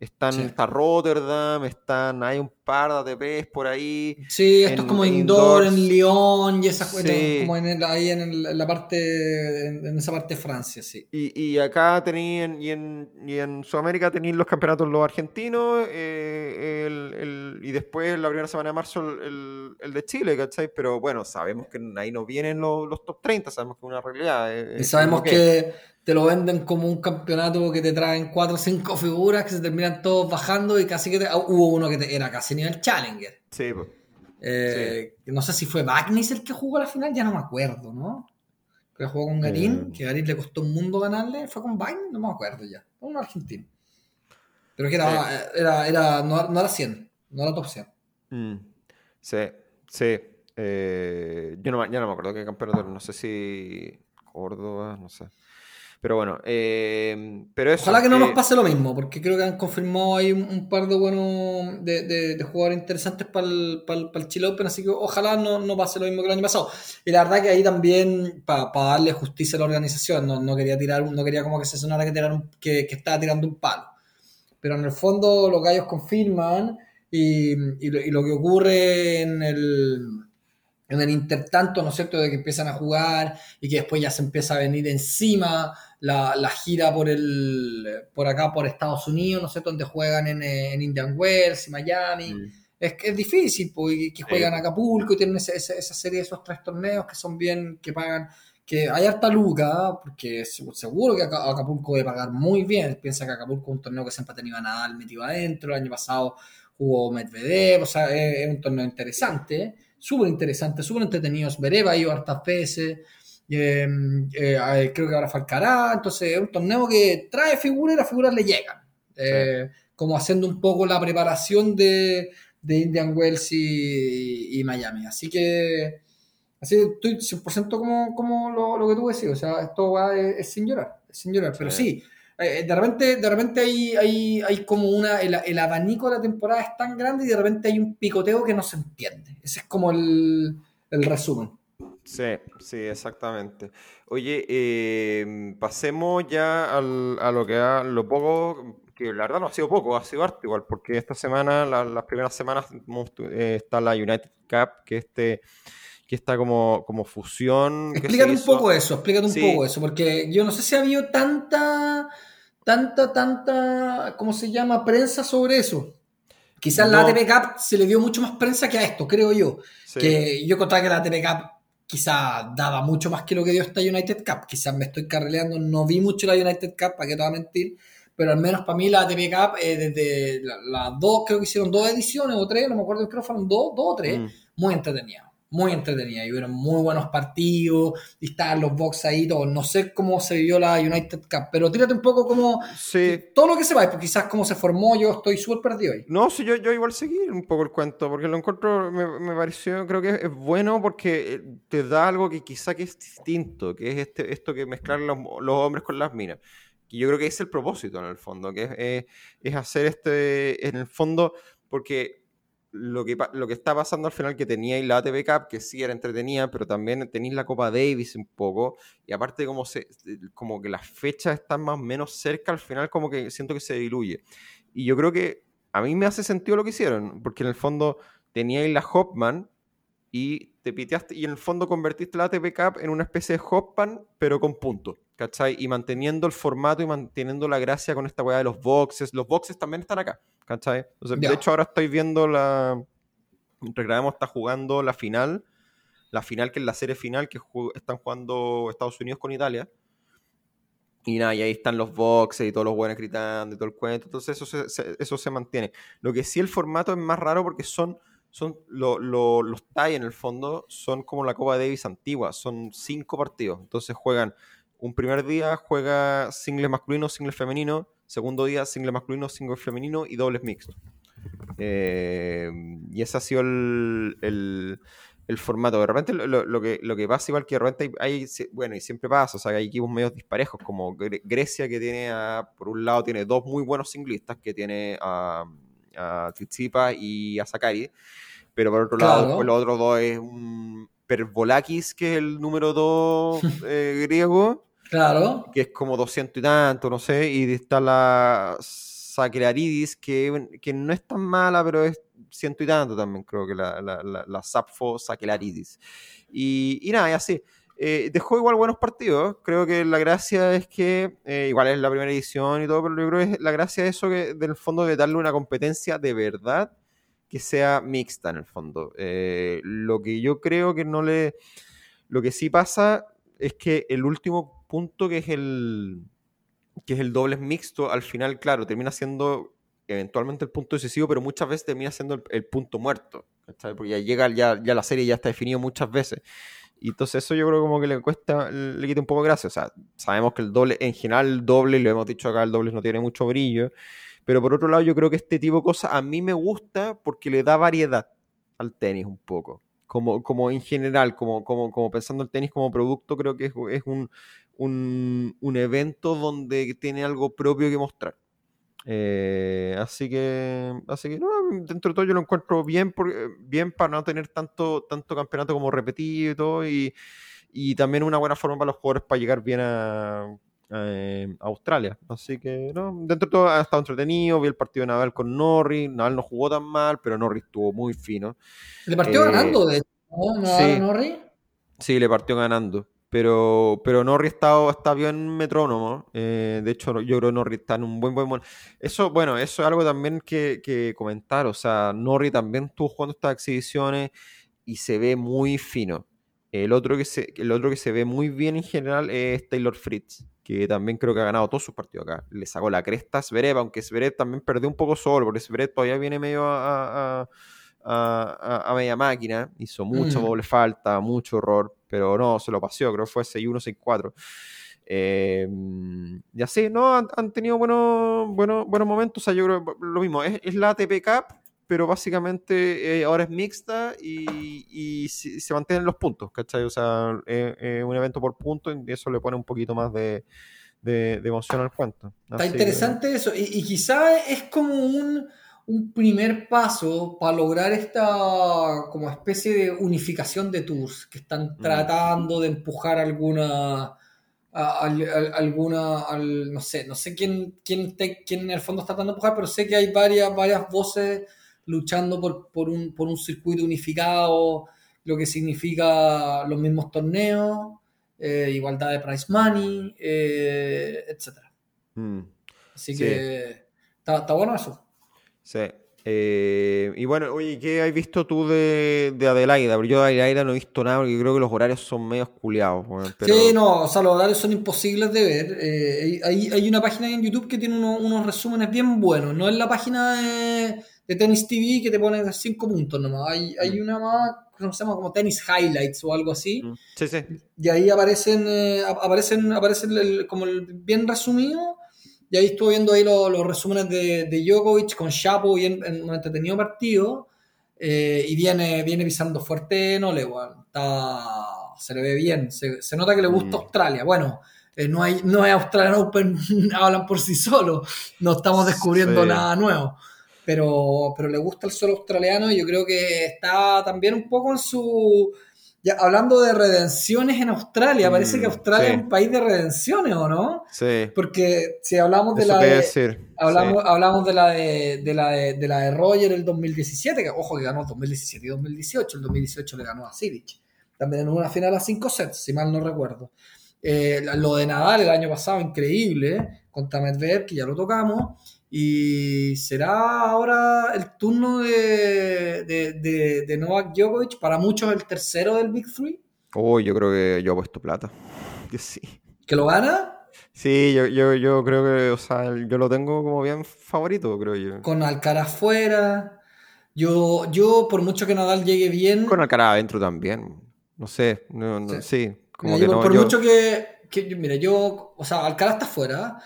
Están, Está Rotterdam, están, hay un par de ATPs por ahí. Sí, esto es como indoor, en Lyon y esas cosas, como en ahí en, la parte, en, esa parte de Francia, sí. Y, y acá tenían, y en, y en Sudamérica tenían los campeonatos los argentinos, eh, el, el, y después la primera semana de marzo el, el, de Chile, ¿cachai? Pero bueno, sabemos que ahí no vienen los, los top 30, sabemos que es una realidad. Eh, y sabemos que te lo venden como un campeonato que te traen cuatro o cinco figuras que se terminan todos bajando y casi que te, ah, hubo uno que era casi nivel Challenger. Sí, pues. Eh, No sé si fue Bagnis el que jugó la final, ya no me acuerdo, ¿no? Que jugó con Garín, Eh. que Garín le costó un mundo ganarle, fue con Bagnis, no me acuerdo ya. Un argentino. Pero que era, era, era no, no era 100, no era top 100. Mm, Sí, sí. Eh, yo no, me- ya no me acuerdo qué campeonato, no sé si Córdoba, no sé. Pero bueno, eh, pero eso. Ojalá que no nos eh, pase lo mismo, porque creo que han confirmado ahí un, un par de buenos de, de- de jugadores interesantes para el, para el, para el Chile Open, así que ojalá no, no pase lo mismo que el año pasado. Y la verdad que ahí también, para darle justicia a la organización, no, no quería tirar, no quería como que se sonara que, tiraron, que, que estaba tirando un palo. Pero en el fondo los gallos confirman y, y lo, y lo que ocurre en el, en el intertanto, ¿no es cierto?, de que empiezan a jugar y que después ya se empieza a venir encima la, la gira por el por acá, por Estados Unidos, ¿no sé, donde juegan en, eh, en Indian Wells y Miami. mm, Es que es difícil, porque que juegan Sí. a Acapulco y tienen esa, esa, esa serie de esos tres torneos que son bien, que pagan, que hay harta luca, porque se- seguro que Aca- Acapulco debe pagar muy bien. Piensa que Acapulco es un torneo que siempre ha tenido a Nadal metido adentro, el año pasado jugó Medvedev, o sea, es, es un torneo interesante, súper interesante, súper entretenido. Zverev ha ido hartas veces. Eh, eh, eh, creo que ahora Falcará, entonces es un torneo que trae figuras y las figuras le llegan. Eh, Como haciendo un poco la preparación de, de Indian Wells y, y Miami. Así que así estoy 100% como, como lo, lo que tú decís. O sea, esto va es, es sin llorar, es sin llorar. Pero Sí. sí, eh, de repente, de repente hay, hay, hay como una. El, el abanico de la temporada es tan grande y de repente hay un picoteo que no se entiende. Ese es como el, el resumen. Sí, sí, exactamente. Oye, eh, pasemos ya al- a lo que ha, lo poco, que la verdad no ha sido poco, ha sido harto igual, porque esta semana, la- las primeras semanas, eh, está la United Cup, que este, que está como, como fusión. Explícate un poco eso, explícate un Sí. poco eso, porque yo no sé si ha habido tanta, tanta, tanta, ¿cómo se llama? Prensa sobre eso. Quizás la. ATP Cup se le dio mucho más prensa que a esto, creo yo. Sí. Que yo contaba que la ATP Cup quizás daba mucho más que lo que dio esta United Cup. Quizás me estoy carrileando, no vi mucho la United Cup, para que te voy a mentir. Pero al menos para mí la ATP Cup, eh, desde la- las dos, creo que hicieron dos ediciones o tres, no me acuerdo, creo que fueron dos, dos o tres Mm. muy entretenida, muy entretenida. Y hubieron muy buenos partidos, y estaban los box ahí, todos. No sé cómo se vivió la United Cup, pero tírate un poco como Sí. todo lo que sepáis, porque quizás cómo se formó, yo estoy súper perdido ahí. No, sí, yo, yo igual seguí un poco el cuento, porque lo encuentro, me, me pareció, creo que es bueno porque eh, te da algo que quizá que es distinto, que es este, esto que mezclar los, los hombres con las minas. Que yo creo que es el propósito en el fondo, que es, eh, es hacer este, en el fondo, porque lo que, lo que está pasando al final que teníais la ATP Cup, que sí era entretenida, pero también tenéis la Copa Davis un poco, y aparte como, se, como que las fechas están más o menos cerca, al final como que siento que se diluye. Y yo creo que a mí me hace sentido lo que hicieron, porque en el fondo teníais la Hopman y te piteaste, y en el fondo convertiste la ATP Cup en una especie de Hopman, pero con puntos, ¿cachai? Y manteniendo el formato y manteniendo la gracia con esta weá de los boxes. Los boxes también están acá, ¿cachai? Entonces. De hecho, ahora estoy viendo la. Recordemos está jugando la final, la final que es la serie final que están jugando Estados Unidos con Italia. Y nada, y ahí están los boxes y todos los buenos gritando y todo el cuento. Entonces eso se, se- eso se mantiene. Lo que sí el formato es más raro porque son, son lo- lo- los tie en el fondo son como la Copa Davis antigua. Son cinco partidos. Entonces juegan un primer día, juega singles masculino, singles femenino. Segundo día, single masculino, single femenino y dobles mixtos. Eh, y ese ha sido el, el- el formato. De repente lo, lo- que, lo que pasa igual que de repente hay, bueno, y siempre pasa, o sea, hay equipos medios disparejos, como Gre- Grecia que tiene, a- por un lado, tiene dos muy buenos singlistas, que tiene a, a Tsitsipas y a Sakari, pero por otro lado, después los otros dos es un Pervolakis, que es el número dos eh, griego, Claro. que es como 200 y tanto, no sé, y está la Sacraridis, que, que no es tan mala, pero es ciento y tanto también, creo que la, la, la, Sappho Sacraridis. Y, y nada, y así. Eh, dejó igual buenos partidos. Creo que la gracia es que, eh, igual es la primera edición y todo, pero yo creo que es la gracia es eso que, del fondo, de darle una competencia de verdad que sea mixta en el fondo. Eh, lo que yo creo que no le. Lo que sí pasa es que el último punto, que es el. que es el doble mixto, al final, claro, termina siendo eventualmente el punto decisivo, pero muchas veces termina siendo el, punto muerto. Porque ya llega, ya, ya la serie ya está definido muchas veces. Y entonces eso yo creo como que le cuesta, le quita un poco de gracia. O sea, sabemos que el doble, en general el doble, lo hemos dicho acá, el doble no tiene mucho brillo. Pero por otro lado, yo creo que este tipo de cosas a mí me gusta porque le da variedad al tenis un poco. Como, como en general, como, como, como pensando el tenis como producto, creo que es un, un, un, evento donde tiene algo propio que mostrar. Eh, así que, así que no, dentro de todo yo lo encuentro bien, por, bien para no tener tanto, tanto campeonato como repetido y todo, y, y también una buena forma para los jugadores para llegar bien a, eh, Australia. Así que, no, dentro de todo ha estado entretenido. Vi el partido de Nadal con Norris. Nadal no jugó tan mal, pero Norris estuvo muy fino. Le partió ganando, de ¿no? sí, Norris. Sí, le partió ganando. Pero, pero Norris está, está bien metrónomo. Eh, de hecho, yo creo que Norris está en un buen, buen Eso, bueno, eso es algo también que, que comentar. O sea, Norris también estuvo jugando estas exhibiciones y se ve muy fino. El otro, que se, el otro que se ve muy bien en general es Taylor Fritz que también creo que ha ganado todos sus partidos acá. Le sacó la cresta a Zverev, aunque Zverev también perdió un poco solo, porque Zverev todavía viene medio a, a, media máquina. Hizo mucha mm. doble falta, mucho error, pero no, se lo paseó, creo que fue 6-1, 6-4. Eh, y así, ¿no? Han, tenido buenos, buenos, buenos momentos. O sea, yo creo lo mismo, es, es la ATP Cup, pero básicamente eh, ahora es mixta y, se mantienen los puntos, ¿cachai? O sea, es un evento por punto y eso le pone un poquito más de, emoción al cuento. Está interesante eso, y, quizá es como un, primer paso para lograr esta como especie de unificación de tours que están mm. tratando de empujar alguna alguna no sé no sé quién quién, quién en el fondo está tratando de empujar pero sé que hay varias varias voces luchando por, por, un, por un circuito unificado, lo que significa los mismos torneos, eh, igualdad de price money, eh, etc. Mm. Así que está, bueno eso. Sí. Eh, y bueno, oye, ¿qué has visto tú de, de Adelaida? Yo de Adelaida no he visto nada porque creo que los horarios son medio culiados. Sí, no, o sea, los horarios son imposibles de ver. hay, hay, una página en YouTube que tiene unos resúmenes bien buenos. No es la página de, de Tennis TV que te pone 5 puntos nomás. Hay, hay mm. una más, que se llama como Tennis Highlights o algo así. Mm. Sí, sí. Y ahí aparecen, eh, aparecen, aparecen como el bien resumido. Y ahí estuve viendo ahí los, resúmenes de, de Djokovic con Chapo y en, un entretenido partido. Eh, y viene, viene pisando fuerte no le Está, se le ve bien. Se, se nota que le gusta mm. Australia. Bueno, eh, no, hay, no es Australian Open, hablan por sí solos. No estamos descubriendo nada nuevo pero, pero le gusta el suelo australiano y yo creo que está también un poco en su... Ya, hablando de redenciones en Australia, parece que mm, Australia es un país de redenciones, ¿o no? Sí. Porque si hablamos de la de, hablamos, hablamos de la de, de, la de, la de Roger el 2017, que ojo que ganó el 2017 y 2018, el 2018 le ganó a Sivic. También en una final a 5 sets, si mal no recuerdo. Eh, lo de Nadal el año pasado, increíble, contra Medvedev, que ya lo tocamos. Y será ahora el turno de, de, de, Novak Djokovic, para muchos el tercero del Big Three. Uy, yo creo que yo he puesto plata. Que sí. ¿Que lo gana? Sí, yo, yo, yo creo que, o sea, yo lo tengo como bien favorito, creo yo. Con Alcaraz fuera. Yo, yo, por mucho que Nadal llegue bien. Con Alcaraz adentro también. No sé, no, sí. Como que no, por mucho que, que, mira, yo, o sea, Alcaraz está fuera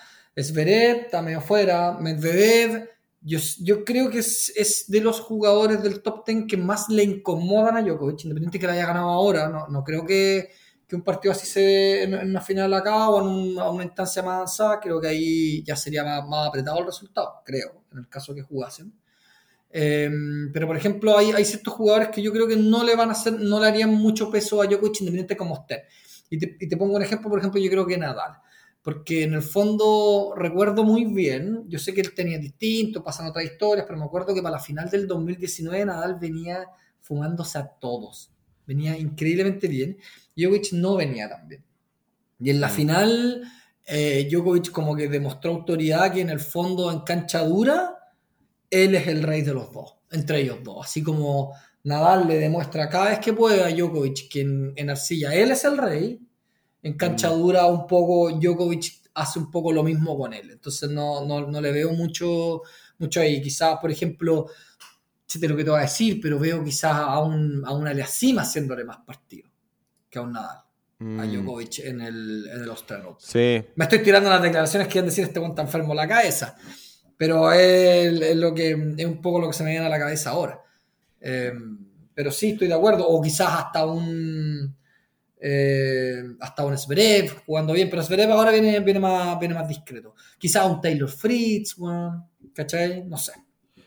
Zverev está medio fuera, Medvedev, yo, yo creo que es, es, de los jugadores del top 10 que más le incomodan a Djokovic, independiente que la haya ganado ahora, no, no creo que, que, un partido así se dé en, una final acá o en una instancia más avanzada, creo que ahí ya sería más, más apretado el resultado, creo, en el caso que jugasen. Em, pero por ejemplo, hay, hay, ciertos jugadores que yo creo que no le van a hacer, no le harían mucho peso a Djokovic independiente como esté. Y te, y te pongo un ejemplo, por ejemplo, yo creo que Nadal porque en el fondo recuerdo muy bien, yo sé que él tenía distinto, pasan otras historias, pero me acuerdo que para la final del 2019 Nadal venía fumándose a todos, venía increíblemente bien, Djokovic no venía tan bien. Y en la mm. final, eh, Djokovic como que demostró autoridad que en el fondo en cancha dura, él es el rey de los dos, entre ellos dos, así como Nadal le demuestra cada vez que puede a Djokovic que en, en arcilla él es el rey, en cancha mm. dura un poco Djokovic hace un poco lo mismo con él. Entonces no, no, no le veo mucho, mucho ahí. Quizás, por ejemplo, de lo que te voy a decir, pero veo quizás a, un, a una Aliasima haciéndole más partido que a un Nadal. A Mm, Djokovic en el, en el Australian. Sí, Me estoy tirando las declaraciones que quieren decir este está enfermo en la cabeza. Pero es, es lo que, es un poco lo que se me viene a la cabeza ahora. Eh, pero sí, estoy de acuerdo. O quizás hasta un. Eh, un Zverev jugando bien. Pero Zverev ahora viene, viene, más, viene más discreto. Quizás un Taylor Fritz, weón, ¿cachai? No sé.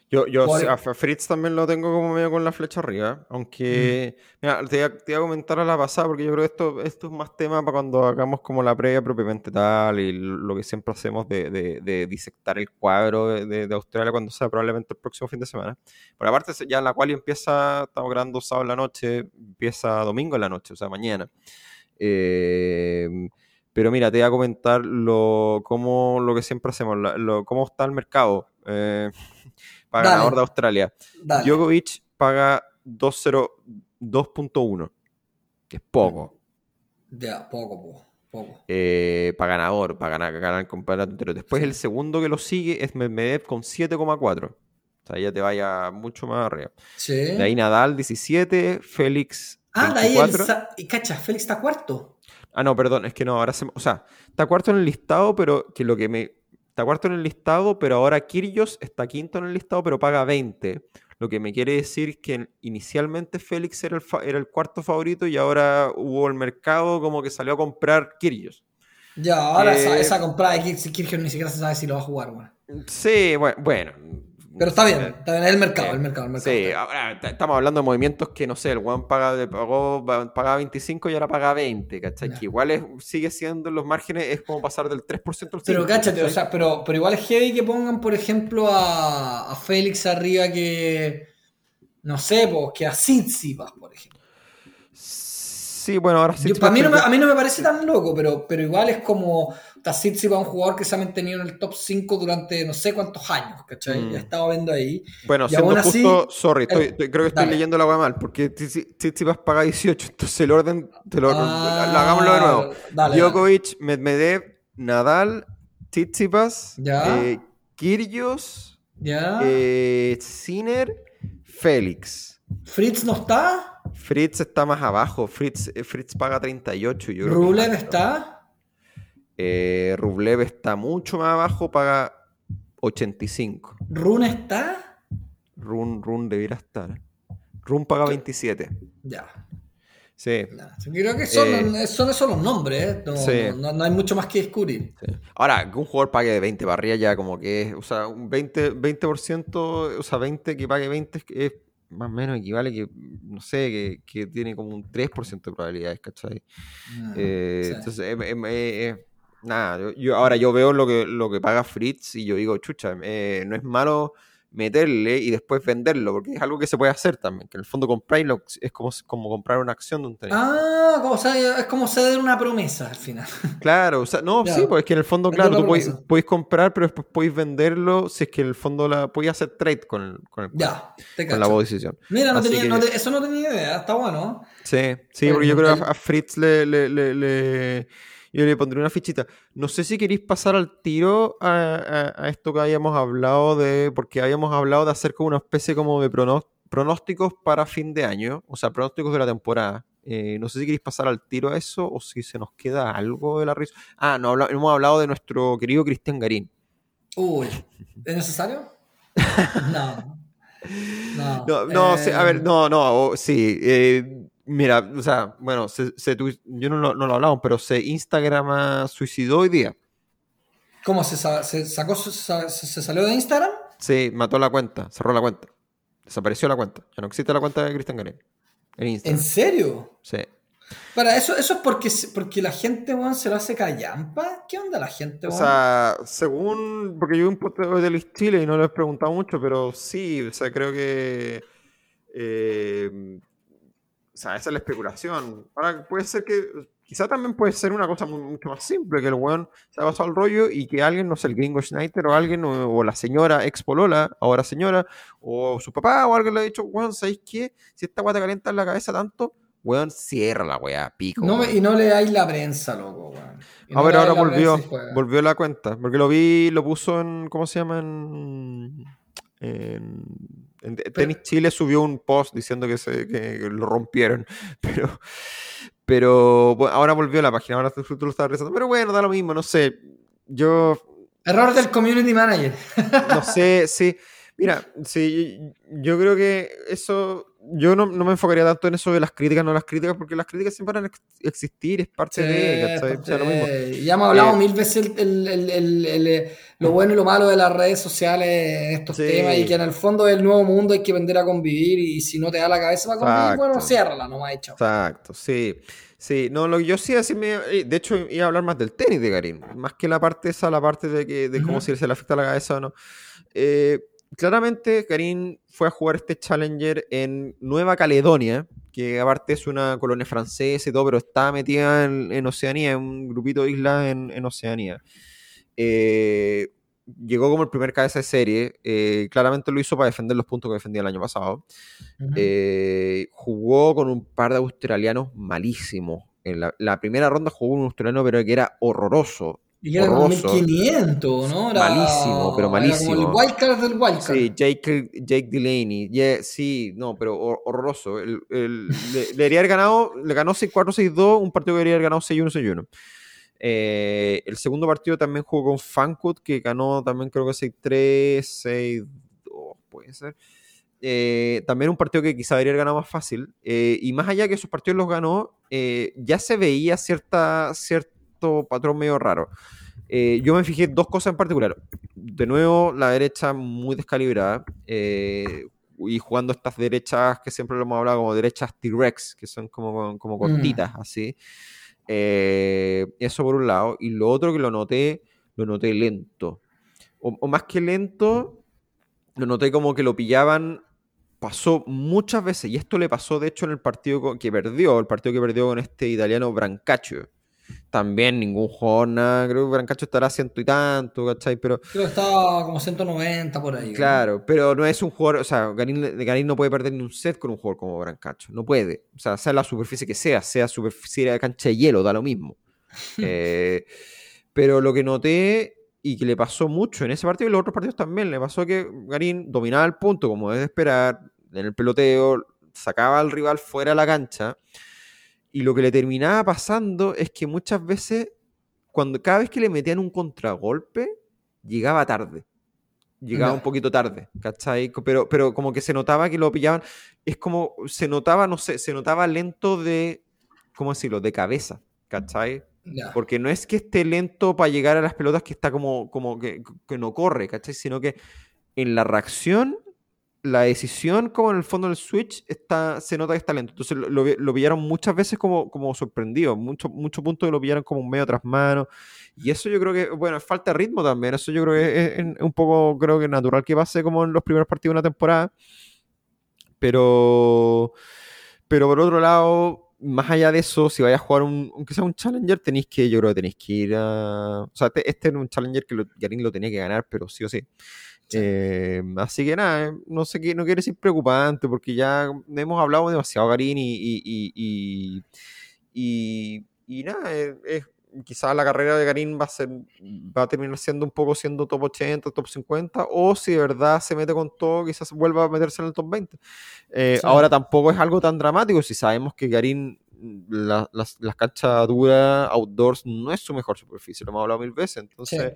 Yo, yo Por- a F- Fritz también lo tengo como medio con la flecha arriba, aunque, Mm. mira, te, iba a comentar a la pasada, porque yo creo que esto, esto es más tema para cuando hagamos como la previa propiamente tal, y lo que siempre hacemos de, de- de disectar el cuadro de, Australia cuando sea probablemente el próximo fin de semana. Por aparte, ya la cual empieza, estamos grabando sábado en la noche, empieza domingo en la noche, o sea, mañana. Eh, pero mira, te voy a comentar lo, cómo, lo que siempre hacemos, la- lo- cómo está el mercado. Eh, para Dale. ganador de Australia. Dale. Djokovic paga 2.0 2.1, que es poco. Ya, poco, poco. poco. eh, para ganador, para ganar, ganar el campeonato entero. Después el segundo que lo sigue es Medvedev con 7,4. O sea, ya te vaya mucho más arriba. Sí. De ahí Nadal 17, Félix ah, de ahí el. 24. sa- Y cacha, Félix está cuarto. Ah, no, perdón, es que no, ahora se... O sea, está cuarto en el listado, pero que lo que me... Está cuarto en el listado, pero ahora Kyrgios está quinto en el listado, pero paga 20. Lo que me quiere decir que inicialmente Félix era el, fa- era el cuarto favorito y ahora hubo el mercado como que salió a comprar Kyrgios. Ya, ahora Eh, esa, esa comprada de Kir- Kyrgios ni siquiera se sabe si lo va a jugar. Sí, bueno. bueno Pero está bien, Eh, está bien, es el mercado, sí. el mercado, el mercado. Sí, ahora estamos hablando de movimientos que no sé, el One paga, pagó, pa- pagaba 25 y ahora paga 20, ¿cachai? Que igual es- sigue siendo en los márgenes, es como pasar del 3% al 5%. Pero cáchate, o sea, pero, pero igual es heavy que pongan, por ejemplo, a, a Félix arriba que. No sé, pues, que a Tsitsipas, por ejemplo. Sí, bueno, ahora sí. Yo- para mí no, me, a mí no me parece tan loco, pero, pero igual es como. Tsitsipas es un jugador que se ha mantenido en el top 5 durante no sé cuántos años, ¿cachai? Mm. Ya estaba viendo ahí. Bueno, Y siendo aún así, justo, sorry, estoy- eh, creo que estoy dale. leyendo la web mal, porque Tsitsi- Tsitsipas paga 18, entonces el orden, te lo, Ah, lo- hagámoslo de nuevo. Dale, Djokovic, Medvedev, Nadal, Tsitsipas, eh, Kyrgios, ¿Ya? eh, Sinner, Félix. ¿Fritz no está? Fritz está más abajo, Fritz, eh, Fritz paga 38. Yo creo que ¿Rublev más. está? Eh, Rublev está mucho más abajo, paga 85. ¿Rune está? Run, Run debiera estar. Run paga 27. Ya. Sí. creo que son, Eh, son esos los nombres, ¿eh? No, sí. no- hay mucho más que descubrir. sí. Ahora, que un jugador pague de 20 para arriba ya como que es, o sea, un 20, 20%, o sea, 20 que pague 20 es, más o menos equivale que, no sé, que, que tiene como un 3% de probabilidades, ¿cachai? Ah, Eh, sí. Entonces, em- em- eh, eh, nada, yo, yo- ahora yo veo lo que, lo que paga Fritz y yo digo, chucha, eh, no es malo meterle y después venderlo, porque es algo que se puede hacer también, que en el fondo comprarlo es como, como comprar una acción de un tenis. Ah, como sea, es como ceder una promesa al final. Claro, o sea, no, sí, pues es que en el fondo, claro, la tú podéis, comprar, pero después podéis venderlo si es que en el fondo la podéis hacer trade con, el, con, el- ya, te con la posición. Mira, no tenía, que- no te- eso no tenía idea, está bueno. Sí, sí, porque yo creo que a a Fritz le, le, le, le- yo le pondré una fichita. No sé si queréis pasar al tiro a, a- a esto que habíamos hablado de, porque habíamos hablado de hacer como una especie como de pronósticos para fin de año, o sea, pronósticos de la temporada. Eh, no sé si queréis pasar al tiro a eso o si se nos queda algo de la risa. Ah, no, hemos hablado de nuestro querido Cristian Garín. Uy, ¿es necesario? No. No, No, no, eh, sí, a ver, no, no, o- sí. eh, mira, o sea, bueno, se, se yo no, lo- no lo hablamos, pero se Instagram suicidó hoy día. ¿Cómo se, sa- se sacó, se, se salió de Instagram? Sí, mató la cuenta, cerró la cuenta. Desapareció la cuenta. Ya no existe la cuenta de Cristian Garín. En ¿En Instagram. serio? Sí. Para eso, eso es porque, porque la gente, weón, se lo hace callampa. ¿Qué onda la gente, O weón? sea, según. Porque yo un poco de Luis Chile y no lo he preguntado mucho, pero sí, o sea, creo que. eh, o sea, esa es la especulación. Ahora, puede ser que. Quizá también puede ser una cosa mu- mucho más simple, que el weón se ha pasado el rollo y que alguien, no sé, el gringo Schneider o alguien, o, o la señora ex polola, ahora señora, o su papá o alguien le ha dicho, weón, ¿sabéis qué? Si esta guata calienta en la cabeza tanto, weón, cierra la weá, pico. No me- weón". y no le dais la prensa, loco, weón. Y A no ver, le dais ahora volvió, volvió la cuenta, porque lo vi, lo puso en, ¿cómo se llama? En Tenis Chile subió un post diciendo que, se, que lo rompieron, pero, pero ahora volvió a la página, ahora tú lo estás rezando. Pero bueno, da lo mismo, no sé. Yo. Error del community manager. no sé, sí. Mira, sí, yo creo que eso yo no, me enfocaría tanto en eso de las críticas, no las críticas, porque las críticas siempre van a existir, es parte de, lo mismo. Ya hemos hablado eh, mil veces el, el, el, lo bueno y lo malo de las redes sociales en estos temas y que en el fondo del nuevo mundo hay que aprender a convivir y si no te da la cabeza para convivir, bueno, ciérrala, no me ha hecho. Exacto, sí. Sí, no, lo que yo sí decirme, eh, de hecho iba a hablar más del tenis de Karim, más que la parte esa, la parte de, que, de cómo si se le afecta la cabeza o no. Eh, claramente Karim fue a jugar este Challenger en Nueva Caledonia, que aparte es una colonia francesa y todo, pero está metida en, Oceanía, en un grupito de islas en, Oceanía. Eh, llegó como el primer cabeza de serie. Eh, claramente lo hizo para defender los puntos que defendía el año pasado. Eh, jugó con un par de australianos malísimos. En la, la, primera ronda jugó un australiano, pero que era horroroso. Y era como 1500, ¿no? malísimo, pero malísimo. Era como el wildcard del wildcard. Sí, Jake, Jake Delaney. sí, no, pero horroroso. El, el, le, debería haber ganado, le ganó 6-4, 6-2, un partido que debería haber ganado 6-1, 6-1. Eh, el segundo partido también jugó con Fankut, que ganó también creo que 6-3, 6-2, puede ser. Eh, también un partido que quizá debería haber ganado más fácil. Eh, y más allá que esos partidos los ganó, ya se veía cierta, cierta patrón medio raro. Eh, yo me fijé dos cosas en particular. De nuevo, la derecha muy descalibrada. Eh, y jugando estas derechas que siempre lo hemos hablado como derechas T-Rex, que son como, como mm. cortitas, así. Eh, eso por un lado. Y lo otro que lo noté, lo noté lento. O, más que lento, lo noté como que lo pillaban. Pasó muchas veces, y esto le pasó de hecho en el partido que perdió, el partido que perdió con este italiano Brancaccio también ningún jugador, nada. Creo que Brancacho estará ciento y tanto, ¿cachai? Pero, Creo que estaba como 190 por ahí. Claro, pero no es un jugador, o sea, Garín, no puede perder ni un set con un jugador como Brancacho. No puede. O sea, sea la superficie que sea, sea superficie de cancha de hielo, da lo mismo. Eh, pero lo que noté y que le pasó mucho en ese partido y en los otros partidos también, le pasó que Garín dominaba el punto como debe esperar, en el peloteo, sacaba al rival fuera de la cancha y lo que le terminaba pasando es que muchas veces, cuando cada vez que le metían un contragolpe, llegaba tarde. Llegaba un poquito tarde, ¿cachai? Pero, pero como que se notaba que lo pillaban. Es como, se notaba, no sé, se notaba lento de, ¿cómo decirlo? De cabeza, ¿cachai? Porque no es que esté lento para llegar a las pelotas que está como, como que, que no corre, ¿cachai? Sino que en la reacción la decisión como en el fondo del Switch está, se nota que está lento. Entonces lo, lo, pillaron muchas veces como, como sorprendido, mucho puntos que lo pillaron como medio tras mano. Y eso yo creo que, bueno, falta ritmo también. Eso yo creo que es, un poco, creo que natural que pase como en los primeros partidos de una temporada. Pero, pero por otro lado, más allá de eso, si vayas a jugar un, aunque sea un Challenger, tenéis que, yo creo que tenéis que ir a... O sea, este, este era un Challenger que lo, Garín lo tenía que ganar, pero sí o sí. Eh, así que nada, eh, no sé qué, no quiere decir preocupante porque ya hemos hablado demasiado, Garín, y, y, y, y, nada, eh, quizás la carrera de Garín va a ser va a terminar siendo un poco siendo top 80, top 50, o si de verdad se mete con todo, quizás vuelva a meterse en el top 20. Ahora tampoco es algo tan dramático si sabemos que Garín la, las, las, canchas duras, outdoors, no es su mejor superficie, lo hemos hablado mil veces. Entonces,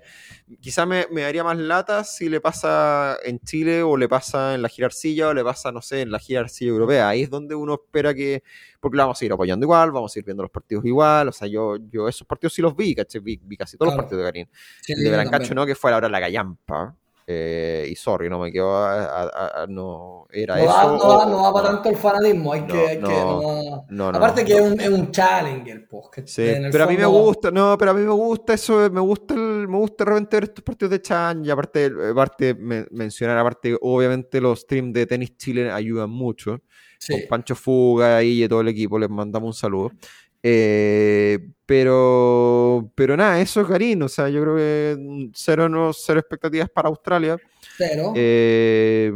quizá me, me, daría más lata si le pasa en Chile o le pasa en la girarcilla o le pasa, no sé, en la girarcilla europea. Ahí es donde uno espera que, porque lo vamos a ir apoyando igual, vamos a ir viendo los partidos igual. O sea, yo, yo esos partidos sí los vi, ¿caché? Vi, casi todos los partidos de Garín. el de Brancacho no, que fue a la hora de la gallampa. Eh, y sorry, no me quedo a, no era no eso. no, no, va para tanto el fanatismo, hay que, no, aparte que es un, es un, challenger, pues, sí, pero a mí me gusta, no, pero a mí me gusta eso, me gusta el, me gusta realmente ver estos partidos de chan y aparte, aparte mencionar aparte, obviamente los streams de tenis Chile ayudan mucho. Con Pancho Fuga y todo el equipo les mandamos un saludo. Eh, pero, pero nada, eso es Garín. O sea, yo creo que mm, cero, no, cero expectativas para Australia. Cero. Eh,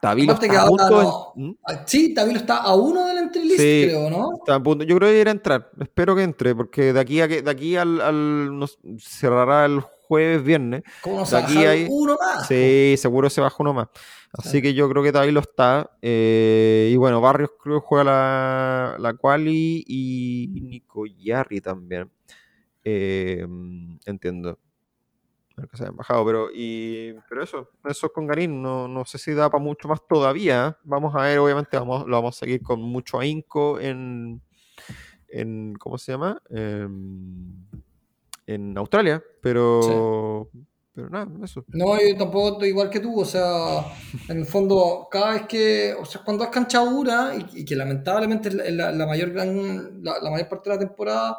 Tavilo está a punto. ¿Mm? Ah, sí, Tavilo está a uno del entrelist, creo, ¿no? Está a punto. Yo creo que irá a entrar. Espero que entre, porque de aquí a que, de aquí al, al cerrará el jueves, viernes. ¿Cómo De se aquí baja hay- uno más? Sí, seguro se baja uno más. Así Sí. que yo creo que ahí lo está. Eh, y bueno, Barrios creo que juega la, la Quali y Nico Yarri también. Eh, entiendo. Que se hayan bajado, pero, y, pero eso, eso es con Garín. No, no sé si da para mucho más todavía. Vamos a ver, obviamente, vamos, lo vamos a seguir con mucho ahínco en, en ¿cómo se llama? En, en Australia, pero, pero nada, eso. No, yo tampoco estoy igual que tú, o sea, en el fondo, cada vez que, o sea, cuando es cancha dura y, que lamentablemente es la, mayor gran, la, mayor parte de la temporada,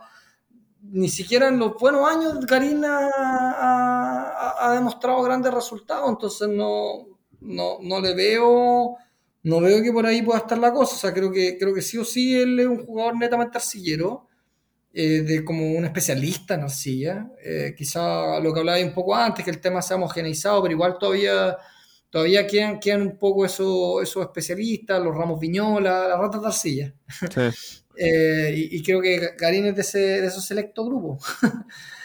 ni siquiera en los buenos años Karina ha, ha- ha demostrado grandes resultados, entonces no, no, no le veo, no veo que por ahí pueda estar la cosa, o sea, creo que, creo que sí o sí él es un jugador netamente arcillero, eh, de como un especialista en arcilla. Eh, quizá lo que hablaba un poco antes, que el tema se ha homogeneizado, pero igual todavía, todavía quedan, quedan un poco esos, esos especialistas, los ramos viñola, las ratas de arcilla. Sí, Eh, y, y creo que Karim es de, ese, de esos selectos grupos.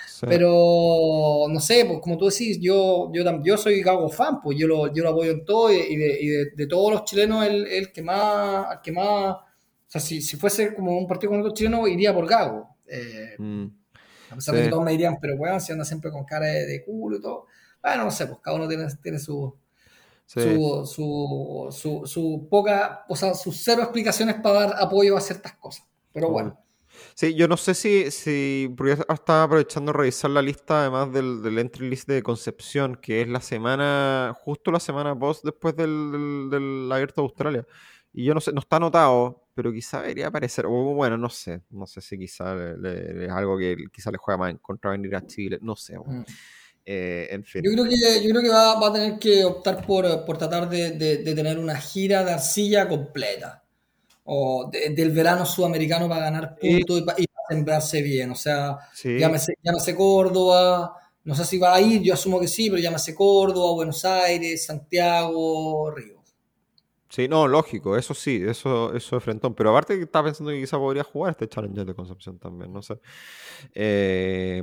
sí. Pero, no sé, pues como tú decís, yo, yo, yo soy Gago fan, pues yo lo, yo lo apoyo en todo y, y de, y de- de todos los chilenos, el, el que más, el que más, o sea, si, si fuese como un partido con otro chileno, iría por Gago. Eh, Mm. a pesar de que todos me dirían, pero weón, si anda siempre con cara de, de culo y todo. Bueno, no sé, pues cada uno tiene, tiene su, Sí. su, su, su, su poca, o sea, sus cero explicaciones para dar apoyo a ciertas cosas. Pero bueno, Sí, yo no sé si, si porque estaba aprovechando de revisar la lista además del, del entry list de Concepción, que es la semana, justo la semana post después del, del, del Abierto de Australia. Y yo no sé, no está anotado, pero quizá debería aparecer. O bueno, no sé, no sé si quizá le- le- es algo que quizá le juega más en contra venir a Chile, no sé. bueno. mm. Eh, en fin. yo creo que, yo creo que va, va a tener que optar por, por tratar de, de- de tener una gira de arcilla completa. O de- del verano sudamericano para ganar Sí. puntos y para, y para sembrarse bien. O sea, Sí, llámese, llámese Córdoba, no sé si va a ir, yo asumo que sí, pero llámese Córdoba, Buenos Aires, Santiago, Río. Sí, no, lógico, eso sí, eso, eso es frentón. Pero aparte que estaba pensando que quizá podría jugar este Challenger de Concepción también, no sé. Eh,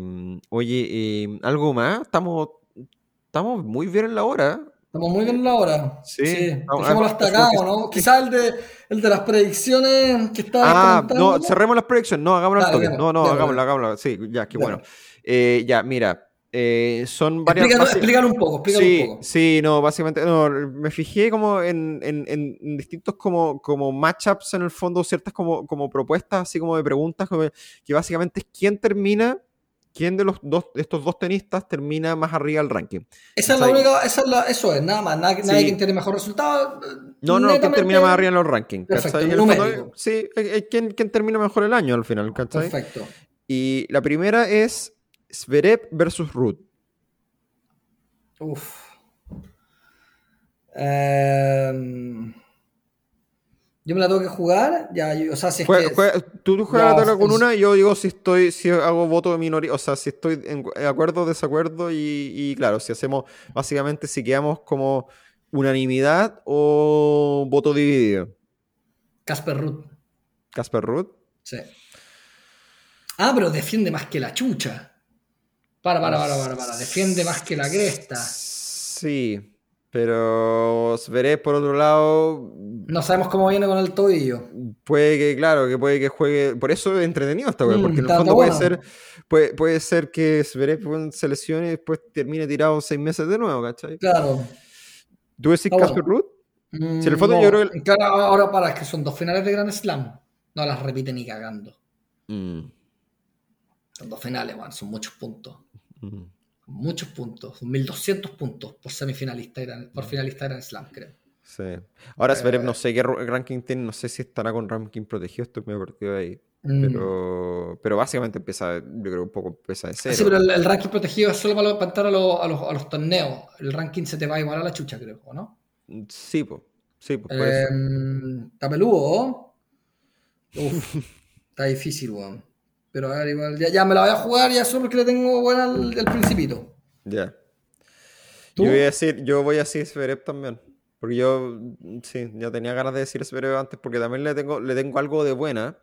oye, eh, ¿algo más? Estamos, estamos muy bien en la hora. Estamos muy bien en la hora. Sí. Sí. Dejémoslo ah, hasta acá, que- ¿o ¿no? Quizás el de, el de las predicciones que estaba Ah, comentando. no, cerremos las predicciones. No, hagámoslo al toque. No, no, hagámoslo, hagámoslo. Sí, ya, qué bueno. Eh, ya, mira, eh, son varias. Explícalo, basi- explícalo un poco, explícalo sí, un poco. sí, no, básicamente, no, me fijé como en, en- en distintos como, como matchups en el fondo, ciertas como, como propuestas, así como de preguntas, como que básicamente es quién termina, quién de los dos, de estos dos tenistas termina más arriba del ranking. Esa es la única, esa es la, eso es, nada más. Nadie, nadie Sí. quien tiene mejor resultado. eh, No, no, quién termina más arriba en los rankings. Perfecto, el fondo, sí, quién, quién termina mejor el año al final, ¿cachai? Perfecto. Y la primera es Zverev versus Ruth. Uf. Em, yo me la tengo que jugar. Ya, yo- o sea, si es Juega- que. juega- tú, juegas la tabla con una y yo digo si estoy, si hago voto de minoría, o sea, si estoy en acuerdo o desacuerdo y, y claro, si hacemos, básicamente si quedamos como unanimidad o voto dividido. Casper Ruth. Casper Ruth. Sí. Ah, pero defiende más que la chucha. Para, para, para, para, para. Defiende más que la cresta. Sí, pero Zverev por otro lado No sabemos cómo viene con el tobillo. puede que, claro, que puede que juegue. Por eso es entretenido esta wea, Mm, porque en el fondo puede bueno. ser, puede, puede ser que weón, se lesione y después termine tirado seis meses de nuevo, ¿cachai? Claro. ¿Tú decís Casper bueno. Ruth? Mm, Si en el fondo yo creo que- ahora, ahora para, es que son dos finales de Grand Slam. No las repite ni cagando. Mm, Son dos finales, man, son muchos puntos. Mm. Muchos puntos. Son 1200 puntos por semifinalista, y Grand- por finalista de Grand Slam, creo. Sí. Ahora Zverev Eh. no sé qué ranking tiene, no sé si estará con ranking protegido, estoy medio perdido de ahí. Mm. Pero, pero básicamente empieza, yo creo un poco empieza de cero. Sí, pero el, el ranking protegido es solo para, para a, los- a los, a los torneos. El ranking se te va igual a la chucha, creo, ¿o no? Sí, pues. Sí, pues. Eh, está peludo. Uf, está difícil, weón. Pero a ver, igual, ya, ya me la voy a jugar ya solo porque le tengo buena al, al principito. Ya. ¿Tú? Yo voy a decir, yo voy a decir Zverev también. Porque yo, sí, ya tenía ganas de decir Zverev antes porque también le tengo, le tengo algo de buena.